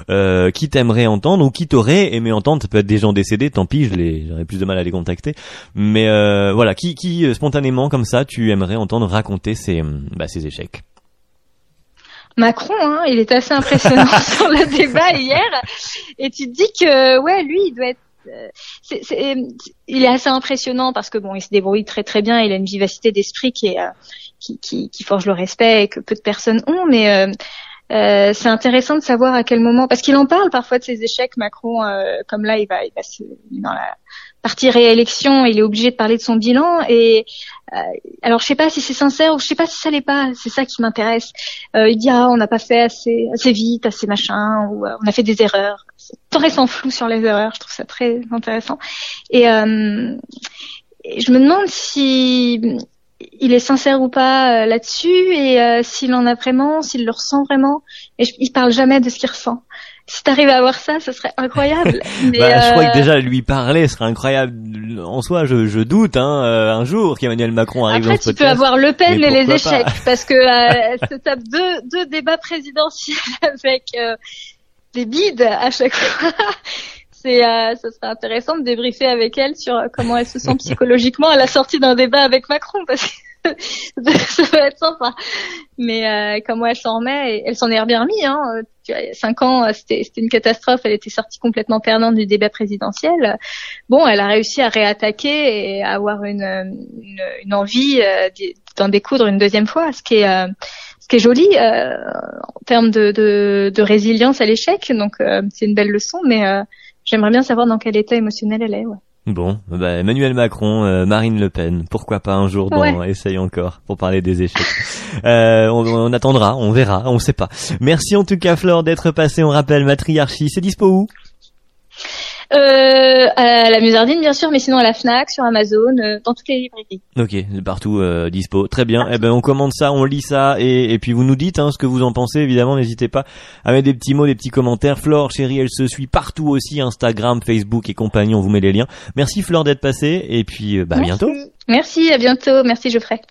euh, Qui t'aimerait entendre ou qui t'aurait aimé entendre? Ça peut être des gens décédés, tant pis, j'aurais plus de mal à les contacter. Mais euh, voilà, qui qui, euh, spontanément comme ça tu aimerais entendre raconter ses, euh, bah, ses échecs Macron, hein, il est assez impressionnant sur le débat hier, et tu te dis que ouais, lui, il doit être euh, c'est, il est assez impressionnant parce que bon, il se débrouille très très bien. Il a une vivacité d'esprit qui est qui, qui, qui, forge le respect et que peu de personnes ont. Mais euh, c'est intéressant de savoir à quel moment, parce qu'il en parle parfois de ses échecs. Macron, comme là, il va, il va se, dans la parti réélection, il est obligé de parler de son bilan. Et euh, alors, je sais pas si c'est sincère ou je sais pas si ça l'est pas. C'est ça qui m'intéresse. Euh, il dit ah, on n'a pas fait assez, assez vite, assez machin, ou euh, on a fait des erreurs. Tout restant flou sur les erreurs. Je trouve ça très intéressant. Et, je me demande si il est sincère ou pas là-dessus et s'il en a vraiment, s'il le ressent vraiment. Et je, il parle jamais de ce qu'il ressent si t'arrives à avoir ça, ce serait incroyable. Mais bah, Je crois que euh, déjà lui parler serait incroyable en soi. Je, je doute hein, euh, un jour qu'Emmanuel Macron arrive Après, dans ce tu peux avoir Le Pen et les échecs, parce que euh, se tape deux, deux débats présidentiels avec euh, des bides à chaque fois. C'est, euh, ce serait intéressant de débriefer avec elle sur comment elle se sent psychologiquement à la sortie d'un débat avec Macron, parce que ça va être sympa. Mais euh, comment elle s'en remet, elle s'en est bien remis. Hein. Cinq ans, c'était une catastrophe. Elle était sortie complètement perdante du débat présidentiel. Bon, elle a réussi à réattaquer et à avoir une, une, envie euh, d'en découdre une deuxième fois, ce qui est euh, ce qui est joli euh, en termes de, de, de résilience à l'échec. Donc euh, c'est une belle leçon, mais j'aimerais bien savoir dans quel état émotionnel elle est. Ouais. Bon, bah Emmanuel Macron, euh, Marine Le Pen, pourquoi pas un jour dans Essaye encore pour parler des échecs. euh, on, on, attendra, on verra, on sait pas. Merci en tout cas Flore d'être passé. On rappelle Matriarchie, c'est dispo où? Euh, à la Musardine, bien sûr, mais sinon à la Fnac, sur Amazon, euh, dans toutes les librairies. Ok, partout euh, dispo. Très bien. Eh ben, on commande ça, on lit ça, et, et puis vous nous dites hein, ce que vous en pensez. Évidemment, n'hésitez pas à mettre des petits mots, des petits commentaires. Flore, chérie, elle se suit partout aussi, Instagram, Facebook et compagnie. On vous met les liens. Merci Flore d'être passée, et puis bah, à bientôt. Merci, à bientôt. Merci Geoffrey.